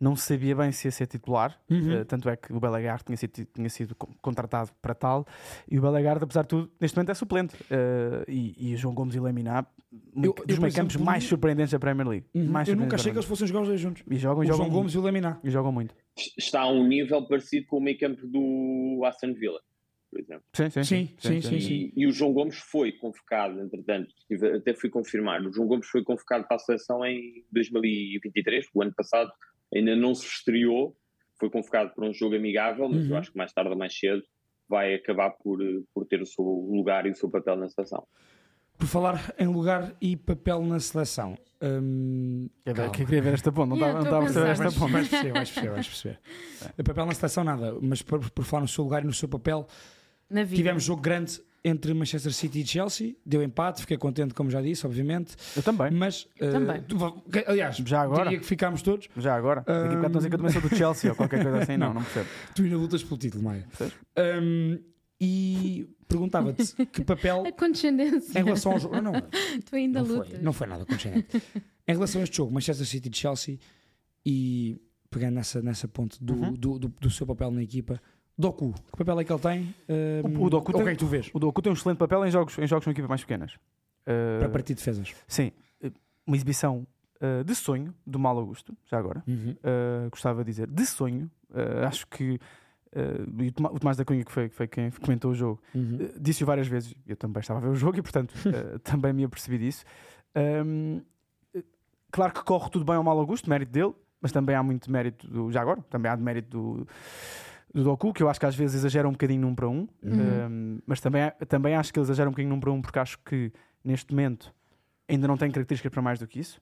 Speaker 2: não sabia bem se ia ser titular, uhum. uh, tanto é que o Belagarde tinha sido, tinha sido contratado para tal, e o Belagarde, apesar de tudo, neste momento é suplente. Uh, e, e o João Gomes e Laminá, eu, dos meio campos mais surpreendentes da Premier League.
Speaker 1: Uhum. Mais eu nunca achei que eles fossem jogar os dois juntos.
Speaker 2: E jogam,
Speaker 1: o
Speaker 2: jogam
Speaker 1: João Gomes e o Laminá.
Speaker 2: E jogam muito.
Speaker 4: Está a um nível parecido com o meio campo do Aston Villa. Por exemplo.
Speaker 1: Sim, sim, sim. sim, sim, sim
Speaker 4: e, e, o João Gomes foi convocado, entretanto, até fui confirmar, o João Gomes foi convocado para a seleção em 2023, o ano passado, ainda não se estreou, foi convocado para um jogo amigável, mas uhum. eu acho que mais tarde ou mais cedo vai acabar por, por ter o seu lugar e o seu papel na seleção.
Speaker 1: Por falar em lugar e papel na seleção.
Speaker 2: Que queria ver esta ponta, não estava a perceber esta ponta.
Speaker 1: Vais perceber, vais perceber, vais perceber. É. Papel na seleção, nada, mas por, por falar no seu lugar e no seu papel, tivemos jogo grande entre Manchester City e Chelsea, deu empate, fiquei contente, como já disse, obviamente.
Speaker 2: Eu também.
Speaker 1: Mas,
Speaker 3: uh, também. Tu,
Speaker 1: aliás, já agora. diria que ficámos todos.
Speaker 2: Já agora. Daqui a bocado estão a dizer que eu também sou do Chelsea ou qualquer coisa assim. Não, não, não percebo.
Speaker 1: Tu ainda lutas pelo título, Maia. Um, e perguntava-te que papel. (laughs)
Speaker 3: A condescendência.
Speaker 1: Em relação ao jogo. Não, não. (laughs)
Speaker 3: Tu ainda
Speaker 1: não
Speaker 3: lutas.
Speaker 1: Foi, não foi nada condescendente. (laughs) em relação a este jogo, Manchester City e Chelsea, e pegando nessa, nessa ponte do, uhum. do, do, do seu papel na equipa Doku, que papel é que ele tem?
Speaker 2: Um, o, Doku tem,
Speaker 1: que é tu vês?
Speaker 2: O Doku tem um excelente papel em jogos, em jogos com equipas mais pequenas.
Speaker 1: Uh, Para partir de defesas.
Speaker 2: Sim, uma exibição uh, de sonho do Mal Augusto, já agora. Uhum. Uh, gostava de dizer, de sonho. acho que uh, o Tomás da Cunha, que foi, que foi quem comentou o jogo, uhum. uh, disse-o várias vezes. Eu também estava a ver o jogo e, portanto, uh, (laughs) também me apercebi disso. Um, claro que corre tudo bem ao Mal Augusto, mérito dele, mas também há muito mérito do. Já agora, também há de mérito do do Doku, que eu acho que às vezes exagera um bocadinho num para um, uhum. um mas também, também acho que ele exagera um bocadinho num para um, porque acho que neste momento ainda não tem características para mais do que isso.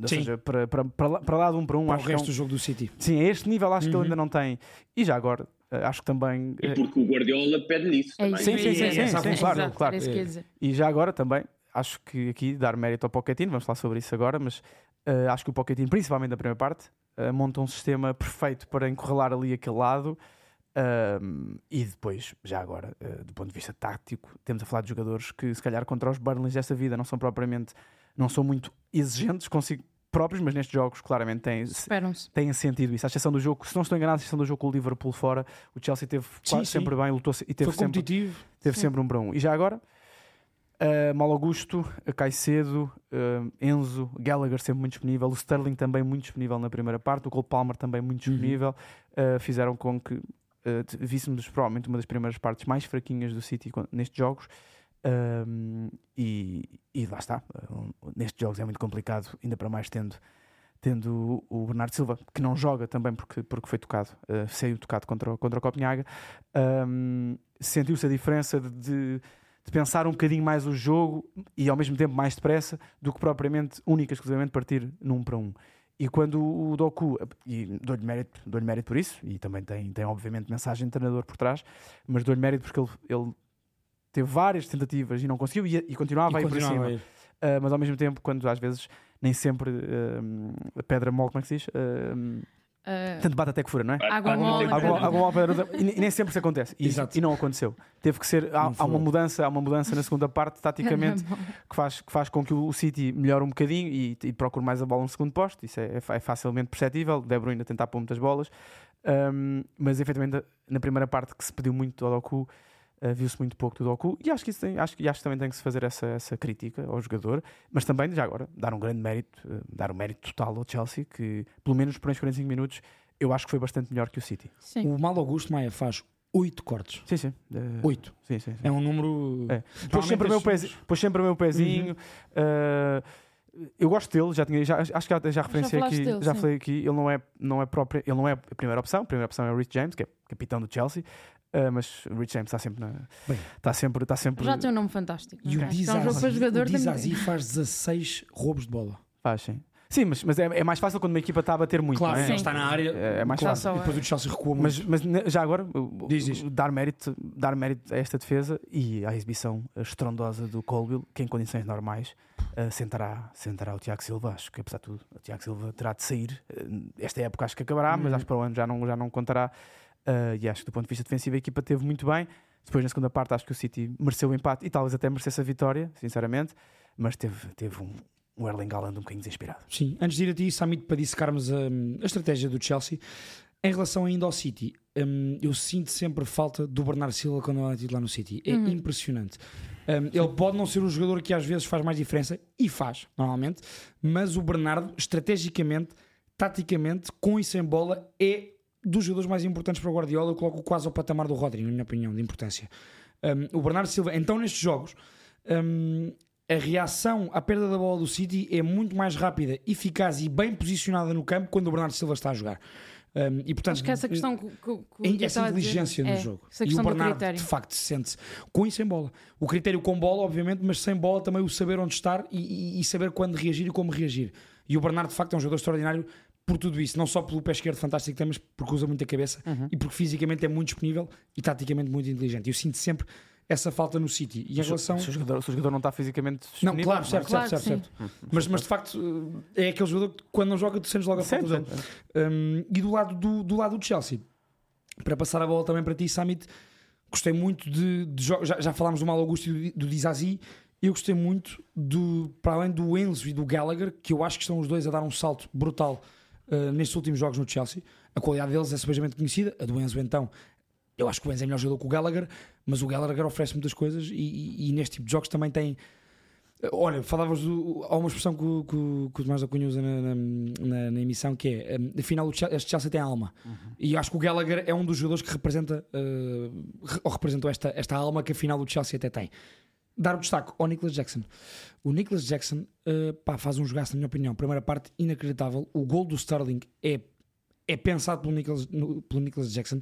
Speaker 2: Ou sim. seja, para, para, para, para lá de um para um.
Speaker 1: Para
Speaker 2: acho
Speaker 1: o resto
Speaker 2: é um...
Speaker 1: do jogo do City.
Speaker 2: Sim, a este nível acho uhum. que ele uhum. ainda não tem. E já agora, acho que também.
Speaker 4: E porque o Guardiola pede-lhe isso.
Speaker 3: É
Speaker 4: também.
Speaker 2: Sim, sim, sim, sim, sim, claro, claro.
Speaker 3: É.
Speaker 2: E já agora também, acho que aqui dar mérito ao Pochettino, vamos falar sobre isso agora, mas uh, acho que o Pochettino, principalmente na primeira parte, uh, monta um sistema perfeito para encurralar ali aquele lado. Um, e depois, já agora, uh, do ponto de vista tático, temos a falar de jogadores que, se calhar, contra os Burnleys desta vida não são propriamente, não são muito exigentes consigo próprios, mas nestes jogos claramente têm, têm sentido isso. À exceção do jogo, se não estou enganado, à exceção do jogo com o Liverpool fora, o Chelsea teve sim, sim. sempre bem, lutou e teve
Speaker 1: Foi sempre.
Speaker 2: Teve sempre um para um. E já agora, uh, Mal Augusto, Caicedo, uh, Enzo, Gallagher sempre muito disponível, o Sterling também muito disponível na primeira parte, o Cole Palmer também muito uhum. disponível, uhum. uh, fizeram com que uh, víssemos provavelmente uma das primeiras partes mais fraquinhas do City nestes jogos. Um, e, e, lá está. nestes jogos é muito complicado, ainda para mais tendo, tendo o Bernardo Silva, que não joga também porque, porque foi tocado, uh, saiu tocado contra, contra o Copenhaga. Um, Sentiu-se a diferença de, de, de, pensar um bocadinho mais o jogo e ao mesmo tempo mais depressa do que propriamente única exclusivamente partir num para um. E quando o Doku, e dou-lhe mérito, dou mérito por isso, e também tem, tem obviamente mensagem de treinador por trás, mas dou-lhe mérito porque ele, ele teve várias tentativas e não conseguiu e, e continuava e a ir por cima. uh, mas ao mesmo tempo, quando às vezes nem sempre uh, a pedra mole, como é que se diz? Uh, Uh, Tanto bate até que fura, não é?
Speaker 3: Água mole. Água,
Speaker 2: água e, e, nem sempre isso acontece. E, e, não aconteceu. Teve que ser. Há, há, uma mudança, há uma mudança na segunda parte, taticamente, (laughs) que faz, que faz com que o City melhore um bocadinho e, e procure mais a bola no segundo posto. Isso é, é, é facilmente perceptível. De Bruyne a tentar pôr muitas bolas. Um, mas efetivamente, na primeira parte que se pediu muito ao Doku, Uh, viu-se muito pouco do Doku e acho que, isso tem, acho, acho que também tem que se fazer essa, essa crítica ao jogador, mas também, já agora, dar um grande mérito, uh, dar um mérito total ao Chelsea, que pelo menos por uns 45 minutos eu acho que foi bastante melhor que o City.
Speaker 1: Sim. O Mal Augusto Maia faz 8 cortes.
Speaker 2: Sim, sim.
Speaker 1: 8.
Speaker 2: Uh, sim, sim, sim,
Speaker 1: É um número. É.
Speaker 2: Pôs sempre, meu pezinho, pôs sempre o meu pezinho. Uhum. Uh, eu gosto dele, já tinha, já, acho que já, já referenciei já aqui, dele, já sim. falei aqui, ele não é, não é próprio, ele não é a primeira opção, a primeira opção é o Rich James, que é capitão do Chelsea, uh, mas o Rich James está sempre, na, Bem, está sempre, está sempre.
Speaker 3: Já tem um nome fantástico.
Speaker 1: E o Dizazi faz 16 roubos de bola.
Speaker 2: Faz, sim. Sim, mas, mas é, é, mais fácil quando uma equipa está a bater muito.
Speaker 1: Claro,
Speaker 2: é?
Speaker 1: está na área.
Speaker 2: É, é mais claro. fácil.
Speaker 1: E depois o Chelsea recua muito.
Speaker 2: Mas, mas já agora, diz, diz. Dar, mérito, dar mérito a esta defesa e à exibição estrondosa do Colville, que em condições normais uh, sentará, sentará o Tiago Silva. Acho que apesar de tudo, o Tiago Silva terá de sair. Uh, esta época acho que acabará, mas uhum. acho que para o ano já não, já não contará. Uh, e acho que do ponto de vista defensivo a equipa teve muito bem. Depois, na segunda parte, acho que o City mereceu o empate e talvez até merecesse a vitória, sinceramente. Mas teve, teve um, o Erling Haaland um bocadinho desesperado.
Speaker 1: Sim, antes de ir a ti, Samit, para dissecarmos a, a estratégia do Chelsea, em relação ainda ao City, um, eu sinto sempre falta do Bernardo Silva quando ele é titular no City. É uhum. impressionante. Um, ele pode não ser o jogador que às vezes faz mais diferença, e faz, normalmente, mas o Bernardo, estrategicamente, taticamente, com e sem bola, é dos jogadores mais importantes para o Guardiola. Eu coloco quase ao patamar do Rodri, na minha opinião, de importância. Um, o Bernardo Silva, então nestes jogos, um, a reação à perda da bola do City é muito mais rápida, eficaz e bem posicionada no campo quando o Bernardo Silva está a jogar. Um, e, portanto,
Speaker 3: Acho que essa questão que, que,
Speaker 1: que essa inteligência no é, jogo e o Bernardo de facto sente-se com e sem bola. O critério com bola, obviamente, mas sem bola também o saber onde estar e, e, e saber quando reagir e como reagir. E o Bernardo de facto é um jogador extraordinário por tudo isso, não só pelo pé esquerdo fantástico que tem, mas porque usa muito a cabeça uhum. e porque fisicamente é muito disponível e taticamente muito inteligente. Eu sinto sempre essa falta no City. E em relação...
Speaker 2: se, o jogador, se o jogador não está fisicamente
Speaker 1: Não, claro, certo, claro, certo, certo, certo. Mas, mas de facto é aquele jogador que quando não joga tu sentes logo a falta dele. Um, e do lado do, do lado do Chelsea, para passar a bola também para ti, Samit, gostei muito de, de já, já falámos do Mal Augusto e do, do Dizazi, eu gostei muito do, para além do Enzo e do Gallagher, que eu acho que estão os dois a dar um salto brutal uh, nestes últimos jogos no Chelsea. A qualidade deles é simplesmente conhecida, a do Enzo então eu acho que o Enzo é melhor jogador que o Gallagher, mas o Gallagher oferece muitas coisas e, e, e neste tipo de jogos também tem. Olha, falavas do, há uma expressão que, que, que o Tomás da Cunha usa na, na, na, emissão que é afinal este Chelsea tem alma uhum. e acho que o Gallagher é um dos jogadores que representa uh, ou representou esta, esta alma que afinal o Chelsea até tem dar o destaque ao Nicholas Jackson. O Nicholas Jackson uh, pá, faz um jogaço na minha opinião. Primeira parte inacreditável. O gol do Sterling é, é pensado pelo Nicholas, no, pelo Nicholas Jackson.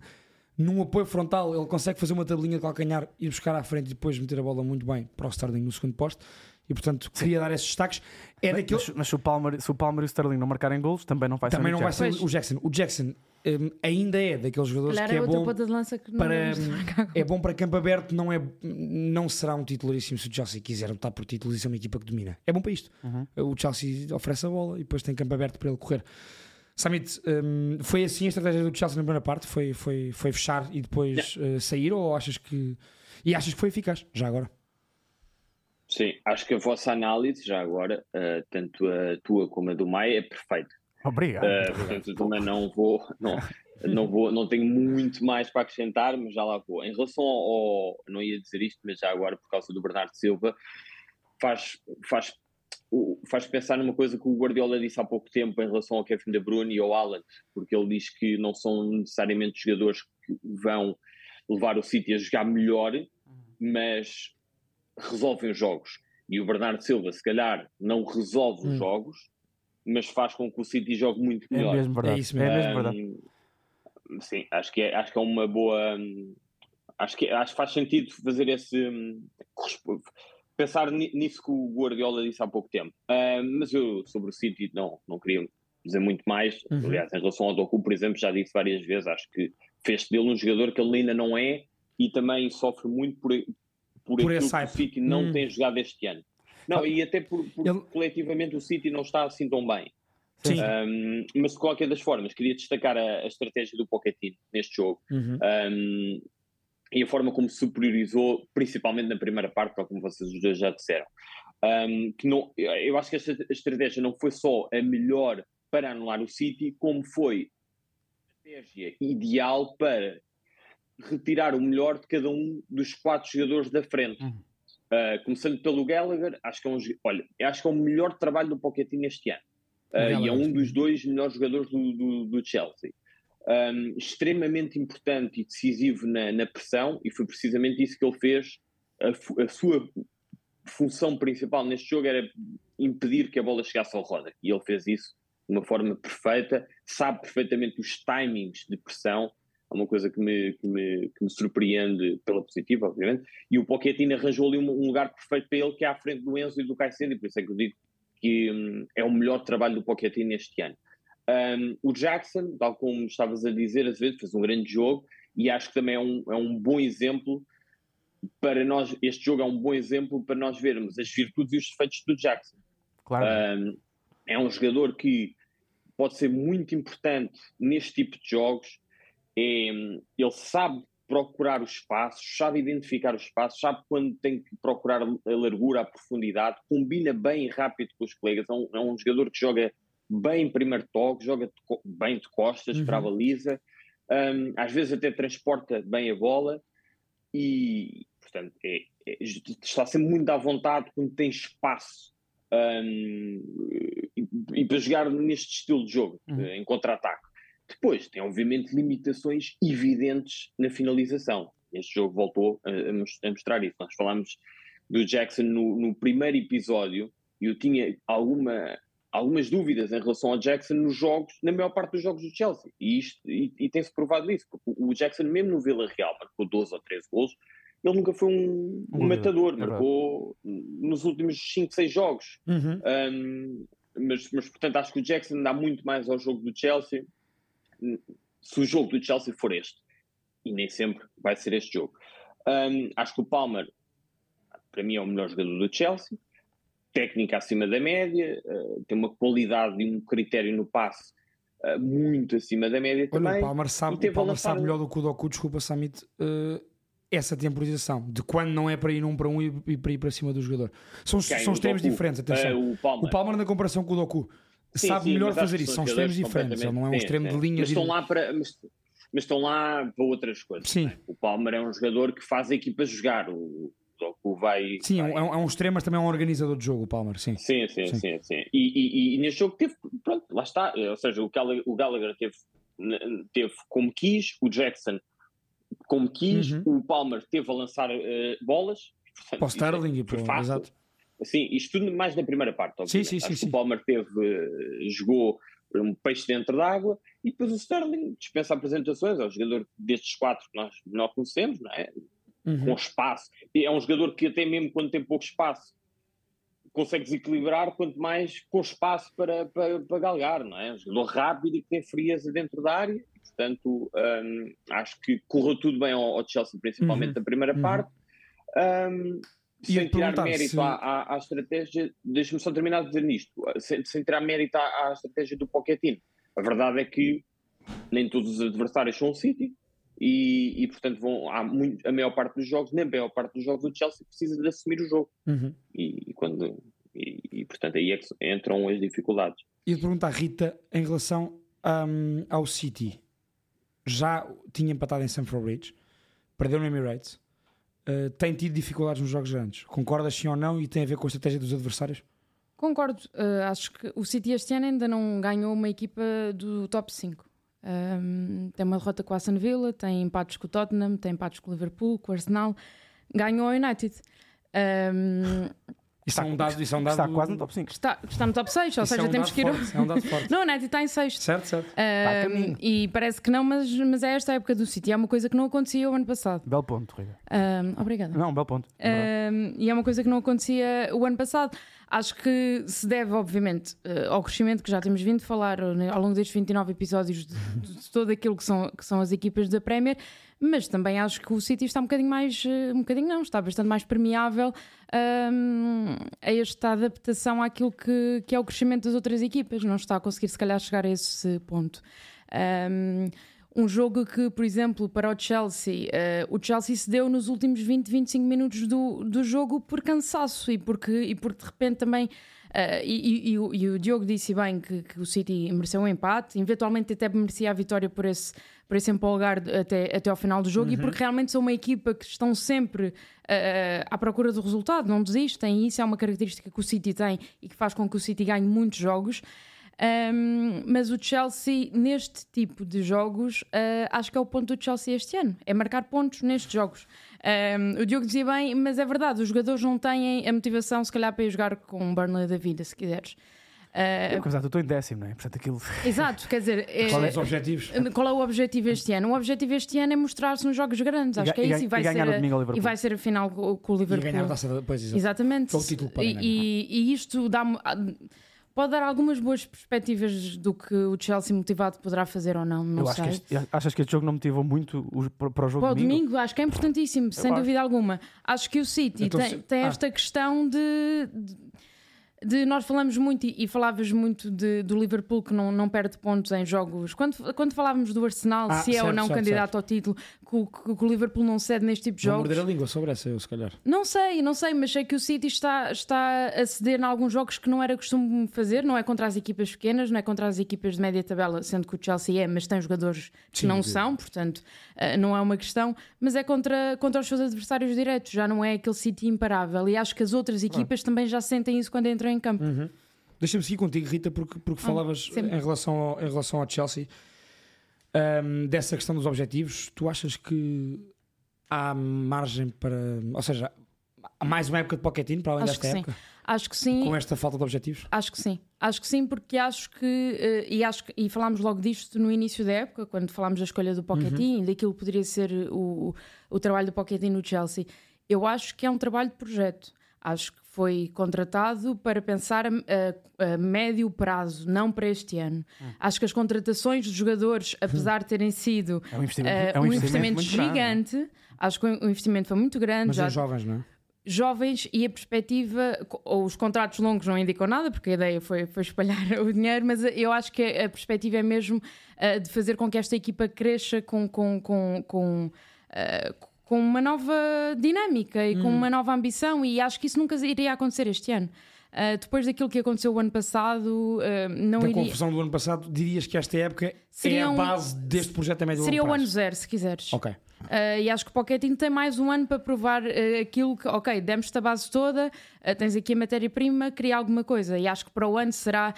Speaker 1: Num apoio frontal, ele consegue fazer uma tabelinha de calcanhar, ir buscar à frente e depois meter a bola muito bem para o Sterling no segundo posto. E portanto queria Sim. dar esses destaques. É
Speaker 2: mas, daquele... mas, se, o Palmer, se o Palmer e o Sterling não marcarem gols, também não vai
Speaker 1: também
Speaker 2: ser
Speaker 1: não vai ser o Jackson. O Jackson um, ainda é daqueles jogadores Claro, que é, é bom para é bom para campo aberto, não é não será um titularíssimo se o Chelsea quiser lutar por títulos e ser uma equipa que domina. É bom para isto. Uhum. O Chelsea oferece a bola e depois tem campo aberto para ele correr. Samit, um, foi assim a estratégia do Chelsea na primeira parte? Foi, foi, foi fechar e depois uh, sair? Ou achas que. E achas que foi eficaz, já agora?
Speaker 4: Sim, acho que a vossa análise, já agora, uh, tanto a tua como a do Maia, é perfeita.
Speaker 2: Obrigado.
Speaker 4: Uh, portanto, também não vou, não, não vou, não tenho muito mais para acrescentar, mas já lá vou. Em relação ao, não ia dizer isto, mas já agora por causa do Bernardo Silva, faz, faz faz pensar numa coisa que o Guardiola disse há pouco tempo em relação ao Kevin De Bruyne e ao Alan, porque ele diz que não são necessariamente jogadores que vão levar o City a jogar melhor, mas resolvem os jogos. E o Bernardo Silva, se calhar, não resolve hum. os jogos, mas faz com que o City jogue muito é melhor.
Speaker 2: É mesmo verdade. É, isso mesmo. é mesmo verdade.
Speaker 4: Um, sim, acho que é, acho que é uma boa. Acho que, acho que faz sentido fazer esse pensar nisso que o Guardiola disse há pouco tempo. Uh, mas eu, sobre o City, não, não queria dizer muito mais. Uhum. Aliás, em relação ao Doku, por exemplo, já disse várias vezes, acho que fez dele um jogador que ele ainda não é e também sofre muito por, por, por aquilo que o City não hum. tem jogado este ano. Não, e até por, por
Speaker 1: Ele-
Speaker 4: coletivamente o City não está assim tão bem.
Speaker 1: Sim.
Speaker 4: Um, mas de qualquer das formas, queria destacar a, a estratégia do Pochettino neste jogo.
Speaker 1: Uhum.
Speaker 4: Um, e a forma como se priorizou, principalmente na primeira parte, tal como vocês os dois já disseram. Um, que não, eu acho que esta estratégia não foi só a melhor para anular o City, como foi a estratégia ideal para retirar o melhor de cada um dos quatro jogadores da frente.
Speaker 2: Uhum.
Speaker 4: Uh, começando pelo Gallagher, acho que é um, olha, acho que é o melhor trabalho do Pochettino este ano. Uh, e é um dos dois melhores jogadores do, do, do Chelsea. Um, extremamente importante e decisivo na, na pressão, e foi precisamente isso que ele fez. A, a sua função principal neste jogo era impedir que a bola chegasse ao Roda, e ele fez isso de uma forma perfeita, sabe perfeitamente os timings de pressão, é uma coisa que me, que me, que me surpreende pela positiva, obviamente, e o Pochettino arranjou ali um, um lugar perfeito para ele, que é à frente do Enzo e do Caicedo, e por isso é que eu digo que hum, é o melhor trabalho do Pochettino este ano. Um, o Jackson, tal como estavas a dizer, às vezes fez um grande jogo e acho que também é um, é um bom exemplo para nós. Este jogo é um bom exemplo para nós vermos as virtudes e os defeitos do Jackson.
Speaker 2: Claro.
Speaker 4: Um, é um jogador que pode ser muito importante neste tipo de jogos. É, ele sabe procurar os espaços, sabe identificar os espaços, sabe quando tem que procurar a largura, a profundidade, combina bem e rápido com os colegas. É um, é um jogador que joga bem em primeiro toque, joga de bem de costas
Speaker 1: Uhum.
Speaker 4: para a baliza, um, às vezes até transporta bem a bola e, portanto, é- é- está sempre muito à vontade quando tem espaço um, e, e para jogar neste estilo de jogo,
Speaker 2: Uhum.
Speaker 4: em contra-ataque. Depois, tem obviamente limitações evidentes na finalização. Este jogo voltou a, a mos- a mostrar isso. Nós falámos do Jackson no, no primeiro episódio e eu tinha alguma, algumas dúvidas em relação ao Jackson nos jogos, na maior parte dos jogos do Chelsea. E, isto- e- e tem-se provado isso, porque o Jackson, mesmo no Vila Real, marcou 12 ou 13 gols, ele nunca foi um, um matador,
Speaker 2: é
Speaker 4: marcou nos últimos 5, 6 jogos.
Speaker 1: Uhum.
Speaker 4: Um, mas, mas, portanto, acho que o Jackson dá muito mais ao jogo do Chelsea se o jogo do Chelsea for este. E nem sempre vai ser este jogo. Um, acho que o Palmer, para mim, é o melhor jogador do Chelsea. Técnica acima da média, uh, tem uma qualidade e um critério no passe uh, muito acima da média
Speaker 1: Olha,
Speaker 4: também.
Speaker 1: o Palmer sabe, o Palmer sabe melhor do que o Doku, desculpa, Samit, eh, essa temporização de quando não é para ir um para um e, e para ir para cima do jogador. São,
Speaker 4: Quem?
Speaker 1: são extremos diferentes, atenção.
Speaker 4: Uh, o Palmer.
Speaker 1: o Palmer, na comparação com o Doku,
Speaker 4: Sim,
Speaker 1: sabe
Speaker 4: sim,
Speaker 1: melhor fazer isso.
Speaker 4: são
Speaker 1: extremos diferentes. Ele não é um extremo de linha.
Speaker 4: Mas
Speaker 1: de-
Speaker 4: estão lá para. Mas, mas estão lá para outras coisas.
Speaker 1: Sim.
Speaker 4: não é? O Palmer é um jogador que faz a equipa jogar. O Doku vai.
Speaker 1: Sim, é
Speaker 4: vai-
Speaker 1: um, é um extremo, mas também é um organizador de jogo, o Palmer. Sim.
Speaker 4: Sim, sim,
Speaker 1: Sim.
Speaker 4: sim, sim. E, e- e neste jogo teve, pronto, lá está. Ou seja, o Gallagher, o Gallagher teve, teve como quis, o Jackson como quis,
Speaker 1: Uhum.
Speaker 4: o Palmer teve a lançar eh, bolas. Portanto,
Speaker 1: Para o
Speaker 4: isso
Speaker 1: Sterling e
Speaker 4: foi
Speaker 1: para o- exato.
Speaker 4: Sim, isto tudo mais na primeira parte, obviamente.
Speaker 1: Sim, sim,
Speaker 4: Acho
Speaker 1: sim,
Speaker 4: o Palmer teve, jogou um peixe dentro d'água e depois o Sterling dispensa apresentações, é o jogador destes quatro que nós melhor conhecemos, não é?
Speaker 1: Uhum.
Speaker 4: com espaço. E É um jogador que até mesmo quando tem pouco espaço consegue desequilibrar, quanto mais com espaço para, para, para galgar, não é? Um jogador rápido e que tem frieza dentro da área. Portanto, hum, acho que correu tudo bem ao, ao Chelsea, principalmente
Speaker 1: Uhum.
Speaker 4: na primeira
Speaker 1: Uhum.
Speaker 4: parte. Hum, sem tirar mérito
Speaker 1: se-
Speaker 4: à, à, à estratégia, deixa-me só terminar de dizer nisto, sem, sem tirar mérito à, à estratégia do Pochettino. A verdade é que nem todos os adversários são o City e, e, portanto, vão, há muito, a maior parte dos jogos, nem a maior parte dos jogos, o Chelsea precisa de assumir o jogo.
Speaker 1: Uhum.
Speaker 4: E, e quando, e, e, portanto, aí é que entram as dificuldades.
Speaker 1: E de perguntar, Rita, em relação hum, ao City, já tinha empatado em Stamford Bridge, perdeu no Emirates, uh, tem tido dificuldades nos jogos grandes. Concordas sim ou não? E tem a ver com a estratégia dos adversários?
Speaker 3: Concordo. Uh, acho que o City este ano ainda não ganhou uma equipa do top 5. Um, tem uma derrota com a Aston Villa, tem empates com o Tottenham, tem empates com o Liverpool, com o Arsenal. Ganhou o United. Um,
Speaker 1: Isso é um dado. Isso é um dado
Speaker 2: Está quase no top 5.
Speaker 3: está, está no top 6, ou
Speaker 1: isso
Speaker 3: seja,
Speaker 1: é um
Speaker 3: temos que ir.
Speaker 1: forte, É um dado forte.
Speaker 3: Não, o United está em sexto.
Speaker 1: certo, certo.
Speaker 2: a
Speaker 3: Um,
Speaker 2: caminho.
Speaker 3: e parece que não, mas, mas é esta a época do City. É uma coisa que não acontecia o ano passado.
Speaker 2: Belo ponto, Rita.
Speaker 3: Um, obrigada.
Speaker 2: Não, belo ponto.
Speaker 3: Um, e é uma coisa que não acontecia o ano passado. Acho que se deve, obviamente, eh, ao crescimento que já temos vindo a falar ao longo destes 29 episódios de, de todo aquilo que são, que são as equipas da Premier, mas também acho que o City está um bocadinho mais, uh, um bocadinho não, está bastante mais permeável um, a esta adaptação àquilo que, que é o crescimento das outras equipas, não está a conseguir se calhar chegar a esse ponto. Um, um jogo que, por exemplo, para o Chelsea, uh, o Chelsea se deu nos últimos 20, 25 minutos do, do jogo por cansaço e porque, e porque de repente também. Uh, e, e, e, o, e, o, Diogo disse bem que, que, o City mereceu um empate, eventualmente até merecia a vitória por esse, por esse empolgar até, até ao final do jogo, uhum. e porque realmente são uma equipa que estão sempre uh, à procura do resultado, não desistem, e isso é uma característica que o City tem e que faz com que o City ganhe muitos jogos. Um, mas o Chelsea, neste tipo de jogos, uh, acho que é o ponto do Chelsea este ano: é marcar pontos nestes jogos. Um, o Diogo dizia bem, mas é verdade, os jogadores não têm a motivação, se calhar, para ir jogar com o Burnley da vida, se quiseres.
Speaker 2: Uh, eu estou em décimo, não é? Portanto, aquilo...
Speaker 3: Exato, quer dizer,
Speaker 1: é, qual é os objetivos?
Speaker 3: Qual é o objetivo este ano? O objetivo este ano é mostrar-se nos jogos grandes, acho e, que é isso, e vai,
Speaker 2: e ser, a,
Speaker 3: e vai ser a final com o Liverpool.
Speaker 1: E ganhar a taça depois,
Speaker 3: exatamente.
Speaker 1: o título para
Speaker 3: e, e, e isto dá pode dar algumas boas perspectivas do que o Chelsea motivado poderá fazer ou não. não
Speaker 2: eu acho que este, achas que este jogo não motivou muito para o jogo
Speaker 3: para
Speaker 2: o domingo?
Speaker 3: domingo? Acho que é importantíssimo, eu sem acho. dúvida alguma. Acho que o City então, tem, tem ah. esta questão de, de de, nós falamos muito e, e falavas muito de, do Liverpool que não, não perde pontos em jogos. Quando, quando falávamos do Arsenal, ah, se é ou não certo, candidato certo. ao título, que, que, que, o Liverpool não cede neste tipo de jogos. Vou
Speaker 1: morder a língua sobre essa, eu, se calhar.
Speaker 3: Não sei, não sei, mas sei que o City está, está a ceder em alguns jogos que não era costume fazer. Não é contra as equipas pequenas, não é contra as equipas de média tabela, sendo que o Chelsea é, mas tem jogadores que Sim, não são, portanto uh, não é uma questão. Mas é contra, contra os seus adversários diretos, já não é aquele City imparável. E acho que as outras equipas ah. também já sentem isso quando entram em campo.
Speaker 1: Uhum. Deixa-me seguir contigo, Rita, porque, porque ah, falavas em relação, ao, em relação ao Chelsea um, dessa questão dos objetivos. Tu achas que há margem para. Ou seja, há mais uma época de Pochettino para além
Speaker 3: acho
Speaker 1: desta época?
Speaker 3: Sim. Acho que sim.
Speaker 1: Com esta falta de objetivos?
Speaker 3: Acho que sim. Acho que sim, porque acho que. Uh, e, acho que, e falámos logo disto no início da época, quando falámos da escolha do Pochettino, uhum. daquilo que poderia ser o, o trabalho do Pochettino no Chelsea. Eu acho que é um trabalho de projeto. Acho que foi contratado para pensar a, a, a, médio prazo, não para este ano. Hum. Acho que as contratações dos jogadores, apesar de terem sido
Speaker 2: é um investimento, uh, é um investimento,
Speaker 3: investimento gigante, grande. acho que o investimento foi muito grande.
Speaker 1: Mas já, jovens, não é?
Speaker 3: Jovens e a perspectiva, ou os contratos longos não indicam nada, porque a ideia foi, foi espalhar (laughs) o dinheiro, mas eu acho que a perspectiva é mesmo uh, de fazer com que esta equipa cresça com, com, com, com uh, com uma nova dinâmica e hum. com uma nova ambição, e acho que isso nunca iria acontecer este ano. Uh, depois daquilo que aconteceu o ano passado, uh, não
Speaker 1: da
Speaker 3: iria.
Speaker 1: confusão do ano passado, dirias que esta época seria é a base um... deste projeto a médio
Speaker 3: Seria
Speaker 1: o
Speaker 3: ano zero, se quiseres.
Speaker 1: Ok.
Speaker 3: Uh, e acho que o Pochettino tem mais um ano para provar uh, aquilo que, ok, demos-te a base toda, uh, tens aqui a matéria-prima, cria alguma coisa. E acho que para o ano será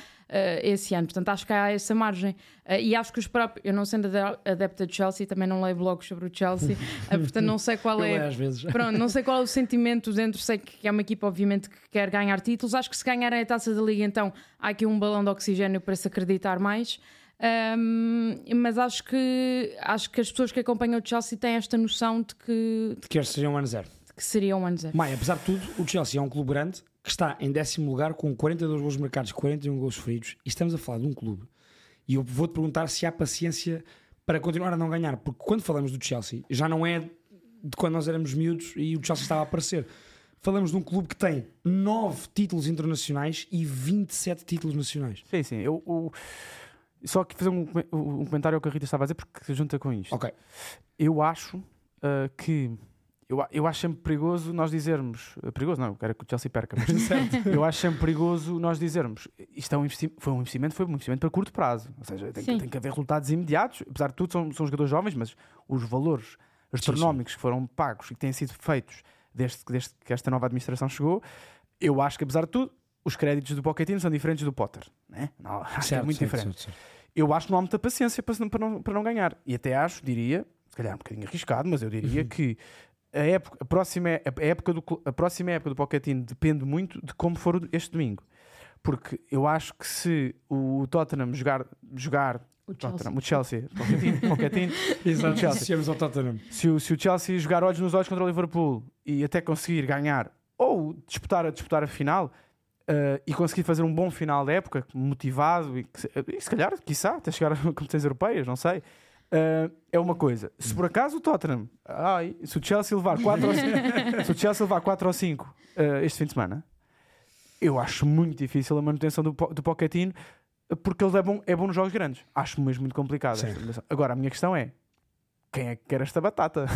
Speaker 3: esse ano. Portanto, acho que há essa margem. e acho que os próprios, eu não sendo adepta de Chelsea, também não leio blogs sobre o Chelsea, (laughs) portanto, não sei qual é.
Speaker 1: às vezes.
Speaker 3: Pronto, não sei qual é o sentimento dentro. Sei que é uma equipa, obviamente, que quer ganhar títulos. Acho que se ganharem a taça da Liga, então há aqui um balão de oxigênio para se acreditar mais. Um, mas acho que acho que as pessoas que acompanham o Chelsea têm esta noção de que
Speaker 1: de que este seria um ano zero.
Speaker 3: De que seria um ano zero.
Speaker 1: Maia, apesar de tudo, o Chelsea é um clube grande que está em décimo lugar com 42 gols marcados, 41 gols feridos, e estamos a falar de um clube. E eu vou-te perguntar se há paciência para continuar a não ganhar, porque quando falamos do Chelsea, já não é de quando nós éramos miúdos e o Chelsea estava a aparecer. Falamos de um clube que tem 9 títulos internacionais e 27 títulos nacionais.
Speaker 2: Sim, sim. Eu, eu só que fazer um, um comentário ao que a Rita estava a dizer, porque se junta com isto.
Speaker 1: Ok.
Speaker 2: Eu acho uh, que. Eu, eu acho sempre perigoso nós dizermos. Uh, perigoso, não, eu quero que o Chelsea perca, mas (laughs) eu acho sempre perigoso nós dizermos isto é um foi um investimento, foi um investimento para curto prazo. Ou seja, tem, que, tem que haver resultados imediatos. Apesar de tudo, são, são jogadores jovens, mas os valores astronómicos sim, sim. que foram pagos e que têm sido feitos desde, desde que esta nova administração chegou, eu acho que, apesar de tudo, os créditos do Pochettino são diferentes do Potter. Né? Não, (laughs) acho certo, é muito certo, diferente. Certo, eu acho que não há muita paciência para, para, não, para não ganhar. E até acho, diria, se calhar um bocadinho arriscado, mas eu diria uhum. que a, época, a, próxima, a, época do, a próxima época do Pochettino depende muito de como for este domingo. Porque eu acho que se o Tottenham jogar, jogar
Speaker 3: o
Speaker 2: Tottenham, Chelsea. o Chelsea, Pochettino, (laughs)
Speaker 1: Exato, Chelsea. ao Tottenham.
Speaker 2: Se o, se o Chelsea jogar olhos nos olhos contra o Liverpool e até conseguir ganhar ou disputar, disputar a final, Uh, e conseguir fazer um bom final da época, motivado e, e se calhar, quiçá, até chegar a (laughs) competições europeias, não sei. Uh, é uma coisa. Se por acaso o Tottenham, ai, se o Chelsea levar 4 ou 5, (laughs) se o Chelsea levar 4 ou 5 uh, este fim de semana, eu acho muito difícil a manutenção do, do Pochettino porque ele é bom, é bom nos jogos grandes. Acho mesmo muito complicado. Agora, a minha questão é: quem é que quer esta batata?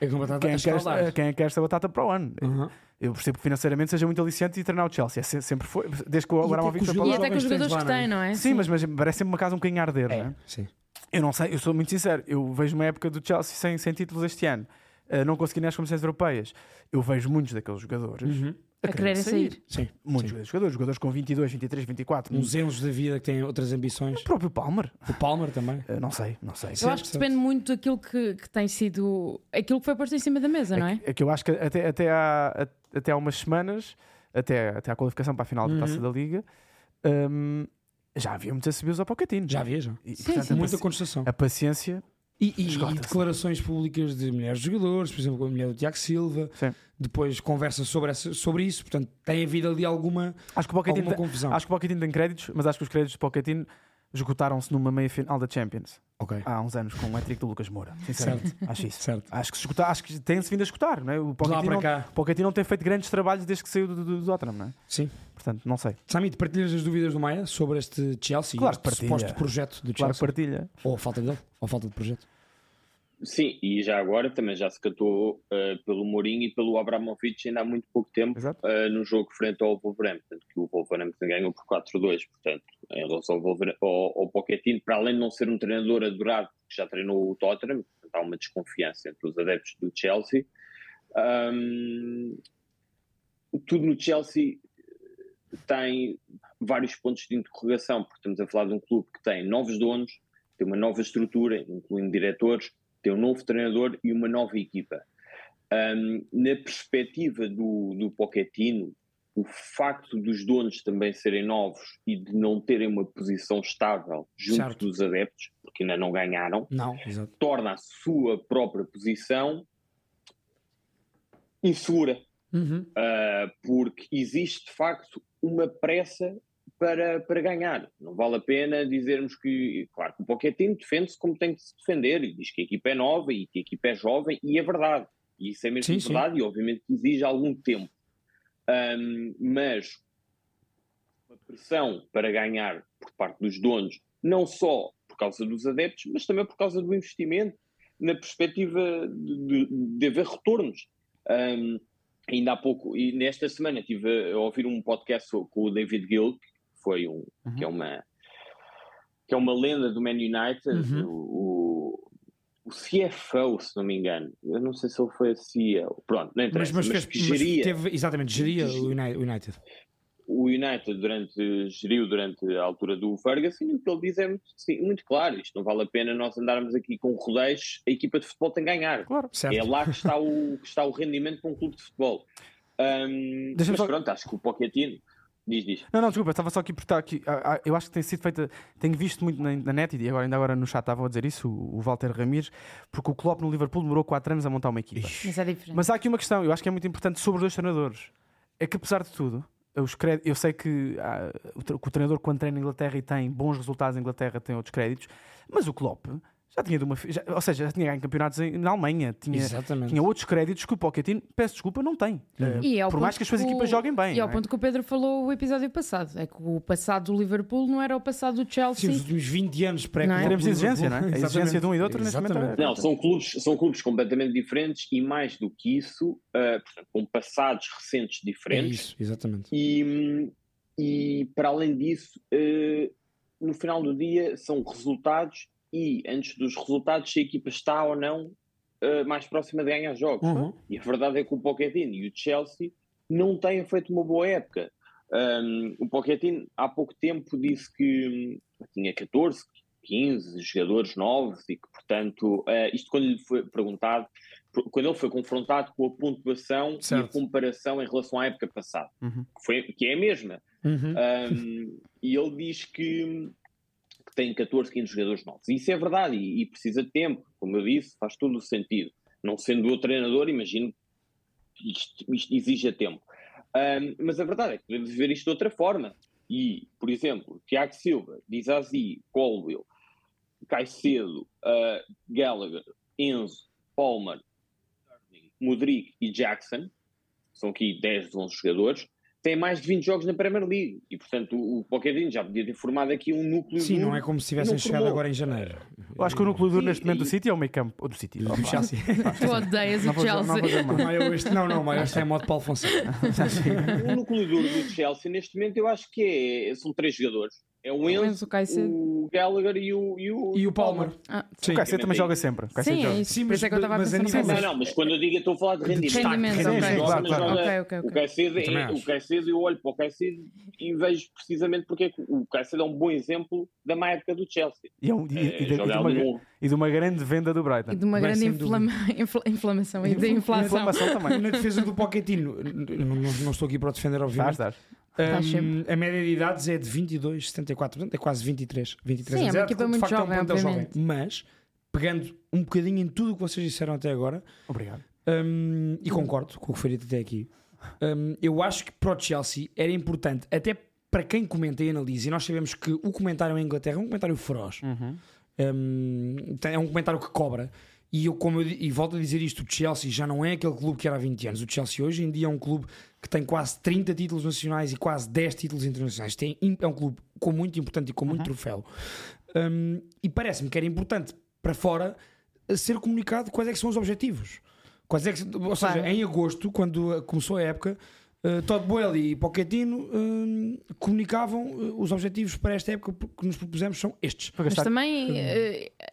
Speaker 1: É com batata
Speaker 2: quem, é que quer esta, quem é que quer esta batata para o ano?
Speaker 1: Uhum.
Speaker 2: Eu percebo que financeiramente seja muito aliciante e treinar o Chelsea. É, sempre foi, desde que o Abramovich
Speaker 3: foi para lá. E até com os jogadores que têm, não é?
Speaker 2: Sim, sim, mas, mas parece sempre uma casa um bocadinho a arder, é, não é?
Speaker 1: Sim.
Speaker 2: Eu não sei, eu sou muito sincero. Eu vejo uma época do Chelsea sem, sem títulos este ano. Uh, não consegui nas competições europeias. Eu vejo muitos daqueles jogadores
Speaker 3: uhum. A, a quererem sair. sair.
Speaker 2: Sim. Muitos Sim. jogadores, jogadores com 22, 23, 24.
Speaker 1: Uns erros da vida que têm outras ambições.
Speaker 2: O próprio Palmer.
Speaker 1: O Palmer também.
Speaker 2: Uh, (laughs) não sei, não sei.
Speaker 3: Eu acho que depende muito daquilo que, que tem sido. aquilo que foi posto em cima da mesa, não é?
Speaker 2: É que eu acho que até, até, há, até há umas semanas, até, até à qualificação para a final uhum. da taça da Liga. Um, já havia muitos assobios ao Pochettino.
Speaker 1: Já havia, já.
Speaker 3: E, sim, portanto, sim.
Speaker 1: Muita contestação.
Speaker 2: A paciência.
Speaker 1: E, e, e declarações públicas de mulheres jogadores, por exemplo, a mulher do Tiago Silva.
Speaker 2: Sim.
Speaker 1: Depois conversa sobre, essa, sobre isso. Portanto, tem havido ali alguma,
Speaker 2: acho que o
Speaker 1: alguma confusão.
Speaker 2: Acho que o Pochettino tem créditos, mas acho que os créditos do Pochettino esgotaram-se numa meia final da Champions.
Speaker 1: Okay.
Speaker 2: Há uns anos com o hat do Lucas Moura. Sinceramente,
Speaker 1: certo.
Speaker 2: acho isso.
Speaker 1: Certo.
Speaker 2: Acho que, se esgotar, acho que tem-se vindo a escutar. Não é? O Pochettino não, Pochettino não tem feito grandes trabalhos desde que saiu do, do, do Tottenham, não é?
Speaker 1: Sim.
Speaker 2: Portanto, não sei.
Speaker 1: Samit, partilhas as dúvidas do Maia sobre este Chelsea?
Speaker 2: Claro
Speaker 1: este
Speaker 2: partilha.
Speaker 1: suposto projeto do
Speaker 2: claro
Speaker 1: Chelsea?
Speaker 2: partilha.
Speaker 1: Ou a falta dele? Ou a falta de projeto?
Speaker 4: Sim, e já agora também já se cantou uh, pelo Mourinho e pelo Abramovich ainda há muito pouco tempo uh, no jogo frente ao Wolverhampton, que o Wolverhampton ganhou por 4-2, portanto, em relação ao, Wolver ao, ao Pochettino, para além de não ser um treinador adorado, que já treinou o Tottenham, portanto, há uma desconfiança entre os adeptos do Chelsea. Um, tudo no Chelsea tem vários pontos de interrogação, porque estamos a falar de um clube que tem novos donos, tem uma nova estrutura, incluindo diretores, tem um novo treinador e uma nova equipa. Um, na perspectiva do, do Pochettino, o facto dos donos também serem novos e de não terem uma posição estável junto certo. dos adeptos, porque ainda não ganharam,
Speaker 1: não,
Speaker 4: torna a sua própria posição insegura.
Speaker 1: Uhum.
Speaker 4: Uh, porque existe de facto uma pressa para, para ganhar. Não vale a pena dizermos que, claro, que o Pochettino defende-se como tem que se defender e diz que a equipa é nova e que a equipa é jovem e é verdade. E isso é mesmo sim, verdade sim. e obviamente exige algum tempo. Um, mas a pressão para ganhar por parte dos donos, não só por causa dos adeptos, mas também por causa do investimento, na perspectiva de, de, de haver retornos. Um, ainda há pouco, e nesta semana estive a ouvir um podcast com o David Gill, foi um uhum. que é uma que é uma lenda do Man United, uhum. o, o, CFO, se não me engano. Eu não sei se ele foi a CEO. Pronto, não interessa. Mas, mas, mas,
Speaker 1: mas geria, teve, exatamente, geria o United.
Speaker 4: O United durante, geriu durante a altura do Ferguson e o que ele diz é muito, sim, muito claro. Isto não vale a pena nós andarmos aqui com rodeios. A equipa de futebol tem que ganhar.
Speaker 2: Claro,
Speaker 4: é lá que está, o, (laughs) que está o rendimento para um clube de futebol. Um, mas só... pronto, acho que o Pochettino Diz, diz.
Speaker 2: Não, não, desculpa, estava só aqui por estar aqui. Eu acho que tem sido feita. Tenho visto muito na, net e agora, ainda agora no chat estava a dizer isso, o, Walter Ramires, porque o Klopp no Liverpool demorou 4 anos a montar uma equipa.
Speaker 3: Mas é diferente.
Speaker 2: Mas há aqui uma questão, eu acho que é muito importante sobre os dois treinadores. É que apesar de tudo, os créditos, eu sei que, ah, o, o treinador quando treina na Inglaterra e tem bons resultados na Inglaterra tem outros créditos, mas o Klopp já tinha de uma, já, ou seja, já tinha ganho campeonatos na Alemanha, tinha, tinha outros créditos que o Pochettino, peço desculpa, não tem.
Speaker 3: Uhum.
Speaker 2: Uh, por mais que as suas equipas joguem bem.
Speaker 3: E ao é? ponto que o Pedro falou o episódio passado, é que o passado do Liverpool não era o passado do Chelsea.
Speaker 1: Sim, os últimos 20 anos pré
Speaker 2: não é? Teremos exigência, não é? A exigência de um e do outro neste momento. É...
Speaker 4: Não, são clubes, são clubes completamente diferentes e mais do que isso, uh, portanto, com passados recentes diferentes.
Speaker 1: É isso, exatamente.
Speaker 4: E, e para além disso, uh, no final do dia, são resultados e antes dos resultados se a equipa está ou não uh, mais próxima de ganhar jogos.
Speaker 1: Uhum.
Speaker 4: E a verdade é que o Pochettino e o Chelsea não têm feito uma boa época. Um, o Pochettino há pouco tempo disse que um, tinha 14, 15 jogadores novos e que, portanto, uh, isto quando lhe foi perguntado, quando ele foi confrontado com a pontuação certo. e a comparação em relação à época passada,
Speaker 2: uhum.
Speaker 4: que, foi, que é a mesma.
Speaker 1: Uhum.
Speaker 4: Um, e ele diz que que tem 14, 15 jogadores novos. Isso é verdade e, e, precisa de tempo, como eu disse, faz todo o sentido. Não sendo o treinador, imagino que isto, isto exija tempo. Um, mas a verdade é que podemos ver isto de outra forma. E, por exemplo, Tiago Silva, Dizazi, Colwell, Caicedo, uh, Gallagher, Enzo, Palmer, Modric e Jackson, são aqui 10 11 jogadores, tem mais de 20 jogos na Premier League. E, portanto, o Pochettino já podia ter formado aqui um núcleo
Speaker 1: Sim,
Speaker 4: duro
Speaker 1: não é como se tivessem chegado
Speaker 4: formou.
Speaker 1: agora em janeiro.
Speaker 2: Eu acho que o núcleo duro neste momento do
Speaker 4: e-
Speaker 2: City é o meio campo. Ou do City.
Speaker 1: Do Chelsea. (laughs)
Speaker 3: Tu odeias o
Speaker 2: não
Speaker 3: Chelsea.
Speaker 1: este- não, não, o Maio este é modo Paulo Fonseca. (laughs)
Speaker 4: O núcleo duro do Chelsea, neste momento, eu acho que é, são três jogadores. É o Enzo,
Speaker 3: Enzo, o Caicedo.
Speaker 4: o Gallagher e o, e o,
Speaker 1: E o Palmer.
Speaker 3: Ah,
Speaker 1: Sim.
Speaker 2: O Caicedo também joga sempre.
Speaker 3: Sim,
Speaker 2: joga.
Speaker 3: é isso.
Speaker 1: Sim, mas-
Speaker 3: é que eu estava a pensar
Speaker 4: Não, mas quando eu digo, eu estou a falar de rendimento.
Speaker 3: Rendimento,
Speaker 2: claro, claro.
Speaker 3: ok,
Speaker 4: O. Caicedo, é, o Caicedo, eu olho para o Caicedo e vejo precisamente porque é que o Caicedo é um bom exemplo da má época do Chelsea.
Speaker 2: E, é um- e-
Speaker 4: É,
Speaker 2: e de, uma, e de uma grande venda do Brighton.
Speaker 3: E de uma grande
Speaker 1: sem
Speaker 3: inflama- (laughs) infla- inflamação e de inflação.
Speaker 2: Inflamação também.
Speaker 1: Na defesa do Pochettino, não, não- não estou aqui para defender, obviamente.
Speaker 2: Estás, estás.
Speaker 3: Sempre.
Speaker 1: a média de idades é de 22, 74, portanto é quase 23. 23
Speaker 3: Sim, é
Speaker 1: anos.
Speaker 3: uma
Speaker 1: de
Speaker 3: equipa muito
Speaker 1: facto,
Speaker 3: jovem,
Speaker 1: é um plantel
Speaker 3: obviamente.
Speaker 1: Mas, pegando um bocadinho em tudo o que vocês disseram até agora,
Speaker 2: Obrigado.
Speaker 1: hum, e concordo com o que foi dito até aqui, hum, eu acho que para o Chelsea era importante, até para quem comenta e analisa, e nós sabemos que o comentário em Inglaterra é um comentário feroz.
Speaker 2: Uhum.
Speaker 1: Hum, é um comentário que cobra. E eu, como eu, e volto a dizer isto, o Chelsea já não é aquele clube que era há 20 anos. O Chelsea hoje em dia é um clube que tem quase 30 títulos nacionais e quase 10 títulos internacionais. Tem, é um clube com muito importante e com muito troféu. Hum, e parece-me que era importante para fora eh, ser comunicado quais é que são os objetivos. Quais é que, ou seja,
Speaker 3: Claro.
Speaker 1: em agosto, quando eh, começou a época, eh, Todd Boehly e Pochettino hum, comunicavam eh, os objetivos para esta época que nos propusemos são estes.
Speaker 3: Mas também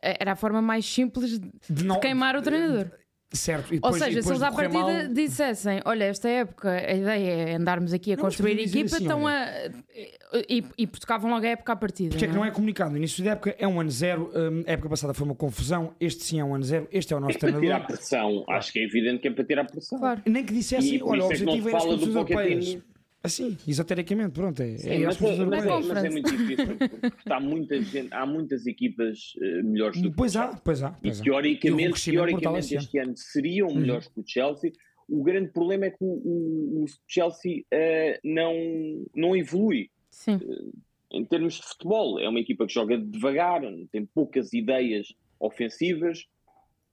Speaker 3: era a forma mais simples de
Speaker 1: De não-
Speaker 3: queimar o treinador.
Speaker 1: Certo. E
Speaker 3: Ou
Speaker 1: depois- e
Speaker 3: seja, se eles à partida
Speaker 1: mal-
Speaker 3: dissessem: Olha, esta época a ideia é andarmos aqui a
Speaker 1: Não,
Speaker 3: construir equipa,
Speaker 1: assim,
Speaker 3: estão
Speaker 1: olha.
Speaker 3: a. E, e tocavam logo a época à partida.
Speaker 1: Porque é que
Speaker 3: não
Speaker 1: não é comunicado? No início da época é um ano zero, hum, a época passada foi uma confusão, este sim é um ano zero, este é o nosso
Speaker 4: É para tirar
Speaker 1: treinador.
Speaker 4: pressão. Acho que é evidente que é para tirar pressão.
Speaker 3: Claro.
Speaker 1: Nem que dissessem, olha, o
Speaker 4: é não
Speaker 1: objetivo é as competições europeias. Assim, esotericamente, pronto, é,
Speaker 4: Sim,
Speaker 1: é as
Speaker 4: mas, é,
Speaker 1: competições
Speaker 4: mas, é, mas é muito difícil, (laughs) porque há muita gente, há muitas equipas eh, melhores do que
Speaker 1: Pois
Speaker 4: o
Speaker 1: há,
Speaker 4: Chelsea.
Speaker 1: pois há.
Speaker 4: E
Speaker 1: Pois há. E
Speaker 4: teoricamente, teoricamente este ano seriam
Speaker 1: Uhum.
Speaker 4: melhores que o Chelsea. O grande problema é que o, o- o Chelsea eh, não, não evolui
Speaker 3: Sim.
Speaker 4: em termos de futebol. É uma equipa que joga devagar, tem poucas ideias ofensivas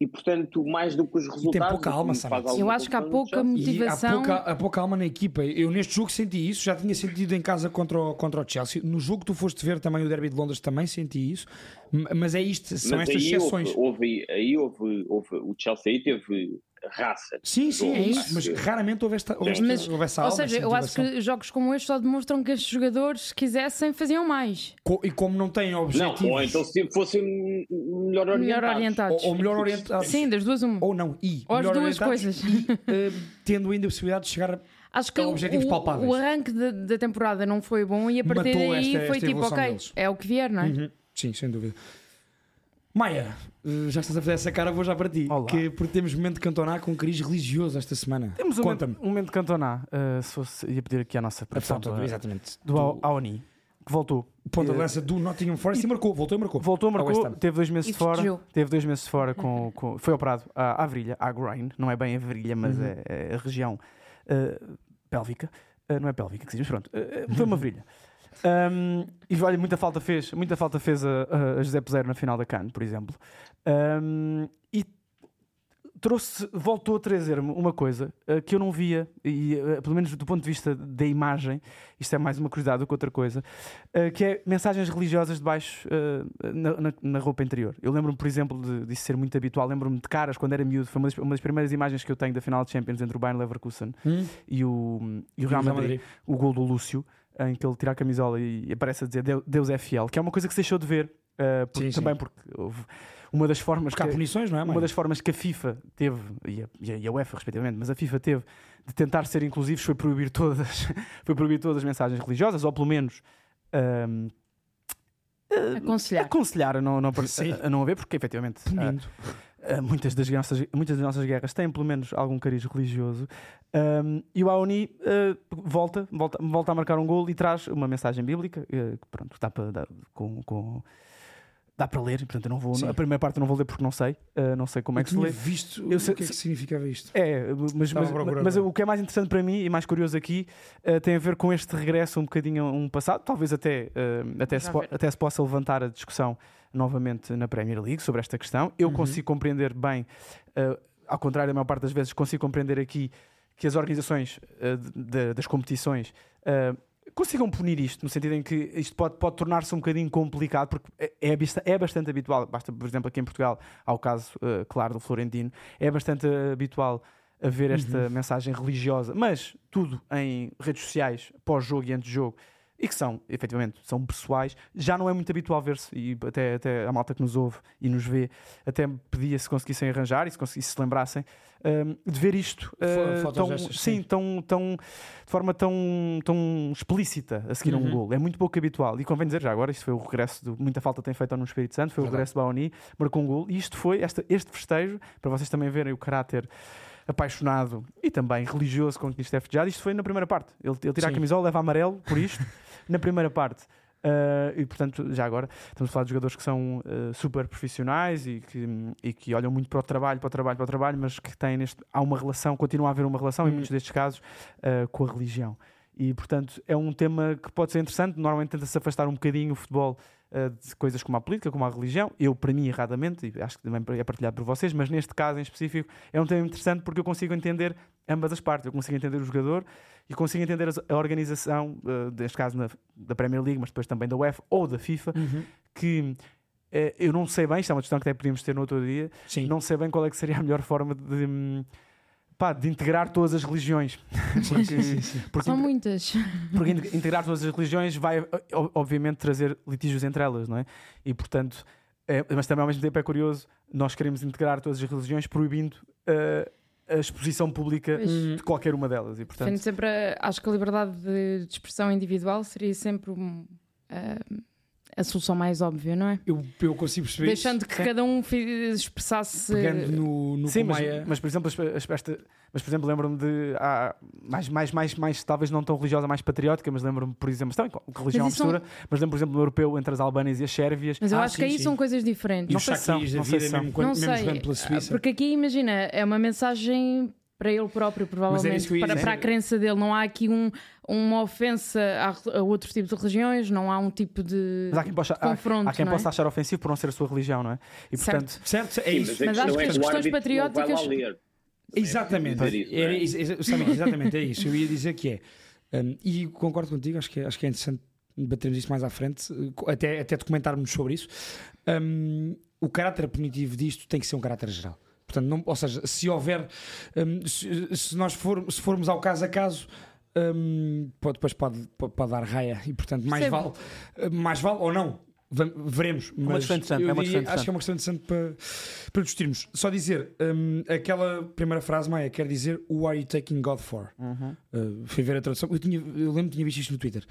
Speaker 4: e, portanto, mais do que os resultados.
Speaker 1: pouca
Speaker 4: o que
Speaker 1: alma,
Speaker 4: faz
Speaker 3: Eu acho que há pouca.
Speaker 1: E há
Speaker 3: motivação.
Speaker 1: pouca, há pouca alma na equipa. Eu neste jogo senti isso, já tinha sentido em casa contra o, contra o Chelsea. No jogo que tu foste ver também o Derby de Londres também senti isso. Mas é isto, são
Speaker 4: Mas
Speaker 1: estas
Speaker 4: aí
Speaker 1: exceções.
Speaker 4: houve, houve, aí houve, houve- o Chelsea aí teve raça.
Speaker 1: Sim, sim, é isso. Mas raramente houve, esta, houve, esta,
Speaker 3: Mas,
Speaker 1: houve essa
Speaker 3: ou
Speaker 1: alma.
Speaker 3: seja, eu acho que jogos como estes só demonstram que estes jogadores, se quisessem, faziam mais.
Speaker 1: Co- E como não têm
Speaker 4: Não,
Speaker 1: objetivos.
Speaker 4: ou então se fossem melhor orientados.
Speaker 3: Melhor orientados.
Speaker 1: ou, ou melhor orientados. (laughs)
Speaker 3: Sim, das duas, uma.
Speaker 1: Ou não, e.
Speaker 3: Ou as duas coisas.
Speaker 1: E eh, tendo ainda a possibilidade de chegar. a-
Speaker 3: Acho que
Speaker 1: objetivos
Speaker 3: o-
Speaker 1: palpáveis.
Speaker 3: o arranque da, da temporada não foi bom e a partir
Speaker 1: Matou
Speaker 3: daí
Speaker 1: esta-
Speaker 3: foi
Speaker 1: esta
Speaker 3: tipo, ok,
Speaker 1: deles.
Speaker 3: é o que vier, não é?
Speaker 1: Uhum. Sim, sem dúvida. Maia, eh, já estás a fazer essa cara, vou já para ti.
Speaker 2: Olá.
Speaker 1: Que, porque temos momento de cantonar com um cariz religioso esta semana.
Speaker 2: Temos um
Speaker 1: Conta-me.
Speaker 2: momento, um momento de Cantona. uh, se fosse, ia pedir aqui à nossa
Speaker 1: A
Speaker 2: produção
Speaker 1: foto,
Speaker 2: do,
Speaker 1: exatamente.
Speaker 2: do Ao- Aoni, que voltou.
Speaker 1: ponta de
Speaker 2: Eh,
Speaker 1: lança do Nottingham Forest e marcou, voltou e marcou.
Speaker 2: Voltou, marcou, teve dois meses
Speaker 3: E
Speaker 2: de fora. Teve dois meses de fora com. com- foi operado à, à virilha, à groin. Não é bem a virilha, mas
Speaker 1: Uhum.
Speaker 2: é, é a região uh, pélvica. Uh, não é pélvica que se diz, mas pronto. Uh, foi uma (laughs) virilha. Um, e olha, muita falta fez, muita falta fez a, a José Peseiro na final da CAN, por exemplo. Um, e trouxe, voltou a trazer-me uma coisa uh, que eu não via, e uh, pelo menos do ponto de vista da imagem, isto é mais uma curiosidade do que outra coisa, uh, que é mensagens religiosas debaixo na, na- na roupa interior. Eu lembro-me, por exemplo, de, disso ser muito habitual. Lembro-me de caras quando era miúdo. Foi uma das, uma das primeiras imagens que eu tenho da final de Champions entre o Bayern Leverkusen
Speaker 1: Hum?
Speaker 2: e o, e o Real Madrid o gol do Lúcio, em que ele tira a camisola e aparece a dizer "Deu- Deus é fiel, que é uma coisa que se deixou de ver, uh, porque-
Speaker 1: Sim, sim.
Speaker 2: também porque houve uma das formas
Speaker 1: Porque
Speaker 2: que,
Speaker 1: punições, não é,
Speaker 2: uma das formas que a FIFA teve, e a, e a- UEFA respectivamente, mas a FIFA teve de tentar ser inclusivos foi proibir todas, (laughs) foi proibir todas as mensagens religiosas, ou pelo menos um,
Speaker 3: Aconselhar.
Speaker 2: aconselhar a não, não, a, a não haver, porque efetivamente
Speaker 1: Punindo.
Speaker 2: Uh, muitas, das nossas, muitas das nossas guerras têm pelo menos algum cariz religioso. Um, e o Aoni uh, volta, volta, volta a marcar um gol e traz uma mensagem bíblica uh, que pronto, está para dar com, com, dá para ler, portanto eu não vou.
Speaker 1: Sim.
Speaker 2: A primeira parte eu não vou ler porque não sei, uh, não sei como é
Speaker 1: Eu
Speaker 2: que se lê.
Speaker 1: visto
Speaker 2: Eu
Speaker 1: o
Speaker 2: sei-
Speaker 1: que é que significava isto.
Speaker 2: É, mas, mas, mas o que é mais interessante para mim e mais curioso aqui uh, tem a ver com este regresso um bocadinho a um passado, talvez até, uh, até, se, até se possa levantar a discussão novamente na Premier League sobre esta questão. Eu
Speaker 1: Uhum.
Speaker 2: consigo compreender bem, uh, ao contrário da maior parte das vezes, consigo compreender aqui que as organizações uh, de- de- das competições uh, consigam punir isto, no sentido em que isto pode, pode tornar-se um bocadinho complicado, porque é, é, é bastante habitual, basta, por exemplo, aqui em Portugal, ao caso, uh, claro, do Florentino, é bastante habitual haver esta mensagem religiosa, mas tudo em redes sociais, pós-jogo e antes de jogo, e que são, efetivamente, são pessoais, já não é muito habitual ver-se, e até, até a malta que nos ouve e nos vê, até pedia se conseguissem arranjar e se, conseguissem, se lembrassem, hum, de ver isto uh, tão, sim,
Speaker 1: sim.
Speaker 2: tão, tão, de forma tão, tão explícita a seguir a um
Speaker 1: Uhum.
Speaker 2: gol. É muito pouco habitual. E convém dizer já agora, isto foi o regresso, de, muita falta tem feito no Espírito Santo, foi o
Speaker 1: Verdade.
Speaker 2: regresso de Baoni, marcou um gol, e isto foi, esta, este festejo, para vocês também verem o caráter apaixonado e também religioso com é festejado. Isto foi na primeira parte. Ele, ele tira a
Speaker 1: Sim.
Speaker 2: camisola, leva amarelo por isto, (laughs) na primeira parte. Uh, e portanto, já agora, estamos a falar de jogadores que são uh, super profissionais e que, e que olham muito para o trabalho, para o trabalho, para o trabalho, mas que têm neste. Há uma relação, continua a haver uma relação, em
Speaker 1: Hum.
Speaker 2: muitos destes casos, uh, com a religião. E portanto, é um tema que pode ser interessante. Normalmente tenta-se afastar um bocadinho o futebol uh, de coisas como a política, como a religião. Eu, para mim, erradamente, e acho que também é partilhado por vocês, mas neste caso em específico, é um tema interessante porque eu consigo entender ambas as partes. Eu consigo entender o jogador e consigo entender a organização, uh, neste caso na- da Premier League, mas depois também da UEFA ou da FIFA,
Speaker 1: Uhum.
Speaker 2: que eh, eu não sei bem, isto é uma questão que até podíamos ter no outro dia,
Speaker 1: Sim.
Speaker 2: não sei bem qual é que seria a melhor forma de, hum, pá, de integrar todas as religiões. (laughs) Porque, porque
Speaker 3: São muitas.
Speaker 2: porque in- (laughs) integrar todas as religiões vai, obviamente, trazer litígios entre elas, não é? E, portanto, é- mas também ao mesmo tempo é curioso, nós queremos integrar todas as religiões proibindo eh, a exposição pública
Speaker 3: Pois.
Speaker 2: De qualquer uma delas. E, portanto,
Speaker 3: sempre, a- acho que a liberdade de, de expressão individual seria sempre um, ah, a solução mais óbvia, não é?
Speaker 1: Eu, eu consigo perceber.
Speaker 3: Deixando que
Speaker 2: Sim.
Speaker 3: cada um expressasse.
Speaker 1: Pegando no, no
Speaker 2: Sim, mas, mas, por exemplo, esta- mas por exemplo, lembro-me de há mais, mais, mais, mais, talvez não tão religiosa, mais patriótica, mas lembro-me, por exemplo, também com religião
Speaker 3: Mas
Speaker 2: mistura, mas lembro, por exemplo, no europeu entre as albânias e as sérvias.
Speaker 3: Mas eu
Speaker 1: Ah,
Speaker 3: acho
Speaker 1: sim,
Speaker 3: que aí
Speaker 1: sim.
Speaker 3: são coisas diferentes.
Speaker 1: E
Speaker 2: Não
Speaker 1: os
Speaker 2: sei se são, não sei se são.
Speaker 1: mesmo, quando,
Speaker 3: não
Speaker 1: mesmo
Speaker 3: sei,
Speaker 1: jogando pela Suíça.
Speaker 3: porque aqui imagina, é uma mensagem para ele próprio, provavelmente, para,
Speaker 1: dizer.
Speaker 3: para a crença dele. Não há aqui um, uma ofensa a, a outros tipos de religiões, não há um tipo de,
Speaker 2: Mas há quem, possa,
Speaker 3: de
Speaker 2: há,
Speaker 3: confronto.
Speaker 2: há quem
Speaker 3: não é?
Speaker 2: possa achar ofensivo por não ser a sua religião, não é? E
Speaker 3: Certo.
Speaker 2: portanto,
Speaker 1: Certo, é
Speaker 4: Sim,
Speaker 1: isso.
Speaker 4: mas, a
Speaker 3: Mas acho que
Speaker 4: é
Speaker 3: as questões patrióticas-
Speaker 4: ler.
Speaker 1: Exatamente.
Speaker 4: Isso, é?
Speaker 1: Era isso, exa- Samir, exatamente, é isso. Eu ia dizer que é. Um, e concordo contigo, acho que, é- acho que é interessante debatermos isso mais à frente, até, até documentarmos sobre isso. Um, o caráter punitivo disto tem que ser um caráter geral. Portanto, não, ou seja, se houver, um, se, se nós for, se formos ao caso a caso, um, pode, depois pode, pode, dar raia e, portanto, mais vale, uh, mais vale ou não. Veremos,
Speaker 2: uma
Speaker 1: mas
Speaker 2: questão interessante, é uma questão
Speaker 1: acho que é uma questão interessante para, para discutirmos. Só dizer, um, aquela primeira frase, Maia, quer dizer Who are you taking God for?
Speaker 2: uhum.
Speaker 1: Uh, fui ver a tradução. Eu, tinha, eu lembro que tinha visto isto no Twitter.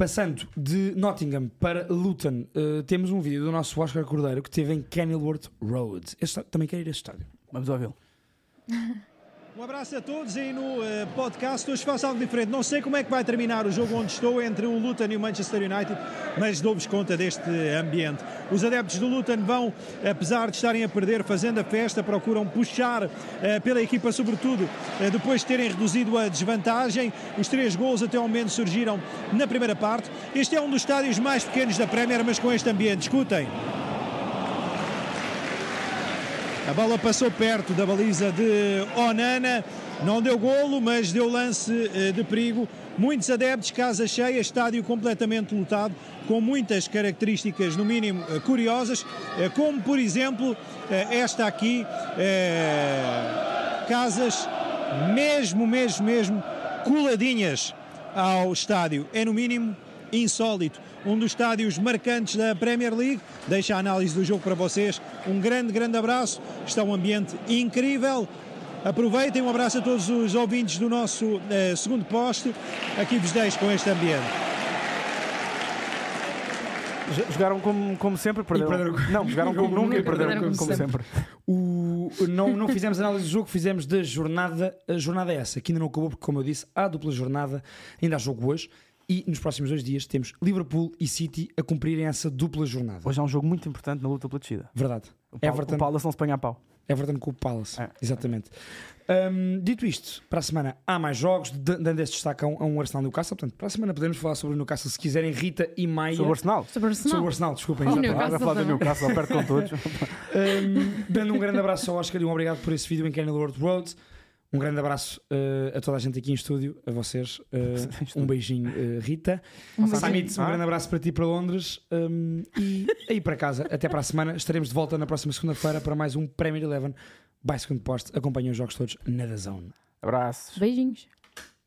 Speaker 1: Passando de Nottingham para Luton, uh, temos um vídeo do nosso Oscar Cordeiro que esteve em Kenilworth Road. Este, também quero ir a este estádio.
Speaker 2: vamos ouvi-lo. (laughs)
Speaker 5: Um abraço a todos aí no eh, podcast. Hoje faço algo diferente. Não sei como é que vai terminar o jogo onde estou entre o Luton e o Manchester United, mas dou-vos conta deste ambiente. Os adeptos do Luton vão, apesar de estarem a perder, fazendo a festa, procuram puxar eh, pela equipa, sobretudo eh, depois de terem reduzido a desvantagem. Os três gols até ao momento surgiram na primeira parte. Este é um dos estádios mais pequenos da Premier, mas com este ambiente. Escutem. A bola passou perto da baliza de Onana, não deu golo, mas deu lance eh, de perigo. Muitos adeptos, casa cheia, estádio completamente lotado, com muitas características, no mínimo, eh, curiosas, eh, como por exemplo esta aqui, eh, casas mesmo, mesmo, mesmo coladinhas ao estádio. É no mínimo insólito. Um dos estádios marcantes da Premier League. Deixa a análise do jogo para vocês. Um grande, grande abraço. Está um ambiente incrível. Aproveitem. Um abraço a todos os ouvintes do nosso eh, segundo poste. Aqui vos deixo com este ambiente.
Speaker 2: Jogaram como, como sempre, perderam.
Speaker 1: perderam.
Speaker 2: Não, jogaram (laughs) como nunca e perderam
Speaker 3: Perderam
Speaker 2: como,
Speaker 3: como
Speaker 2: sempre.
Speaker 1: O, não, não fizemos análise do jogo, fizemos da jornada, a jornada essa, que ainda não acabou, porque, como eu disse, há dupla jornada, ainda há jogo hoje. E nos próximos dois dias temos Liverpool e City a cumprirem essa dupla jornada.
Speaker 2: Hoje é um jogo muito importante na luta pela descida.
Speaker 1: Verdade.
Speaker 2: O, Pal
Speaker 1: Everton-
Speaker 2: o Palace não se põe a pau.
Speaker 1: Everton com o Palace.
Speaker 2: É.
Speaker 1: Exatamente. Hum, dito isto, para a semana há mais jogos, dando este destaque a um, a um Arsenal Newcastle. Portanto, para a semana podemos falar sobre o Newcastle se quiserem. Rita e Maia.
Speaker 2: Sobre o Arsenal.
Speaker 3: Sobre o
Speaker 1: Sobre o
Speaker 3: Arsenal.
Speaker 1: Arsenal, desculpem.
Speaker 3: Oh,
Speaker 2: Vai falar do. Newcastle, perto com todos.
Speaker 1: Um, dando um grande abraço ao Oscar e um obrigado por esse vídeo em Kenilworth Road. Um grande abraço uh, a toda a gente aqui em estúdio, a vocês. (laughs) Uh, um beijinho, uh, Rita.
Speaker 3: Um.
Speaker 1: Samit, um grande abraço para ti para Londres. Um, e aí para casa, até para a semana. Estaremos de volta na próxima segunda-feira para mais um Premier Eleven by Second Post. Acompanhem os jogos todos na The Zone.
Speaker 2: Abraços.
Speaker 3: Beijinhos.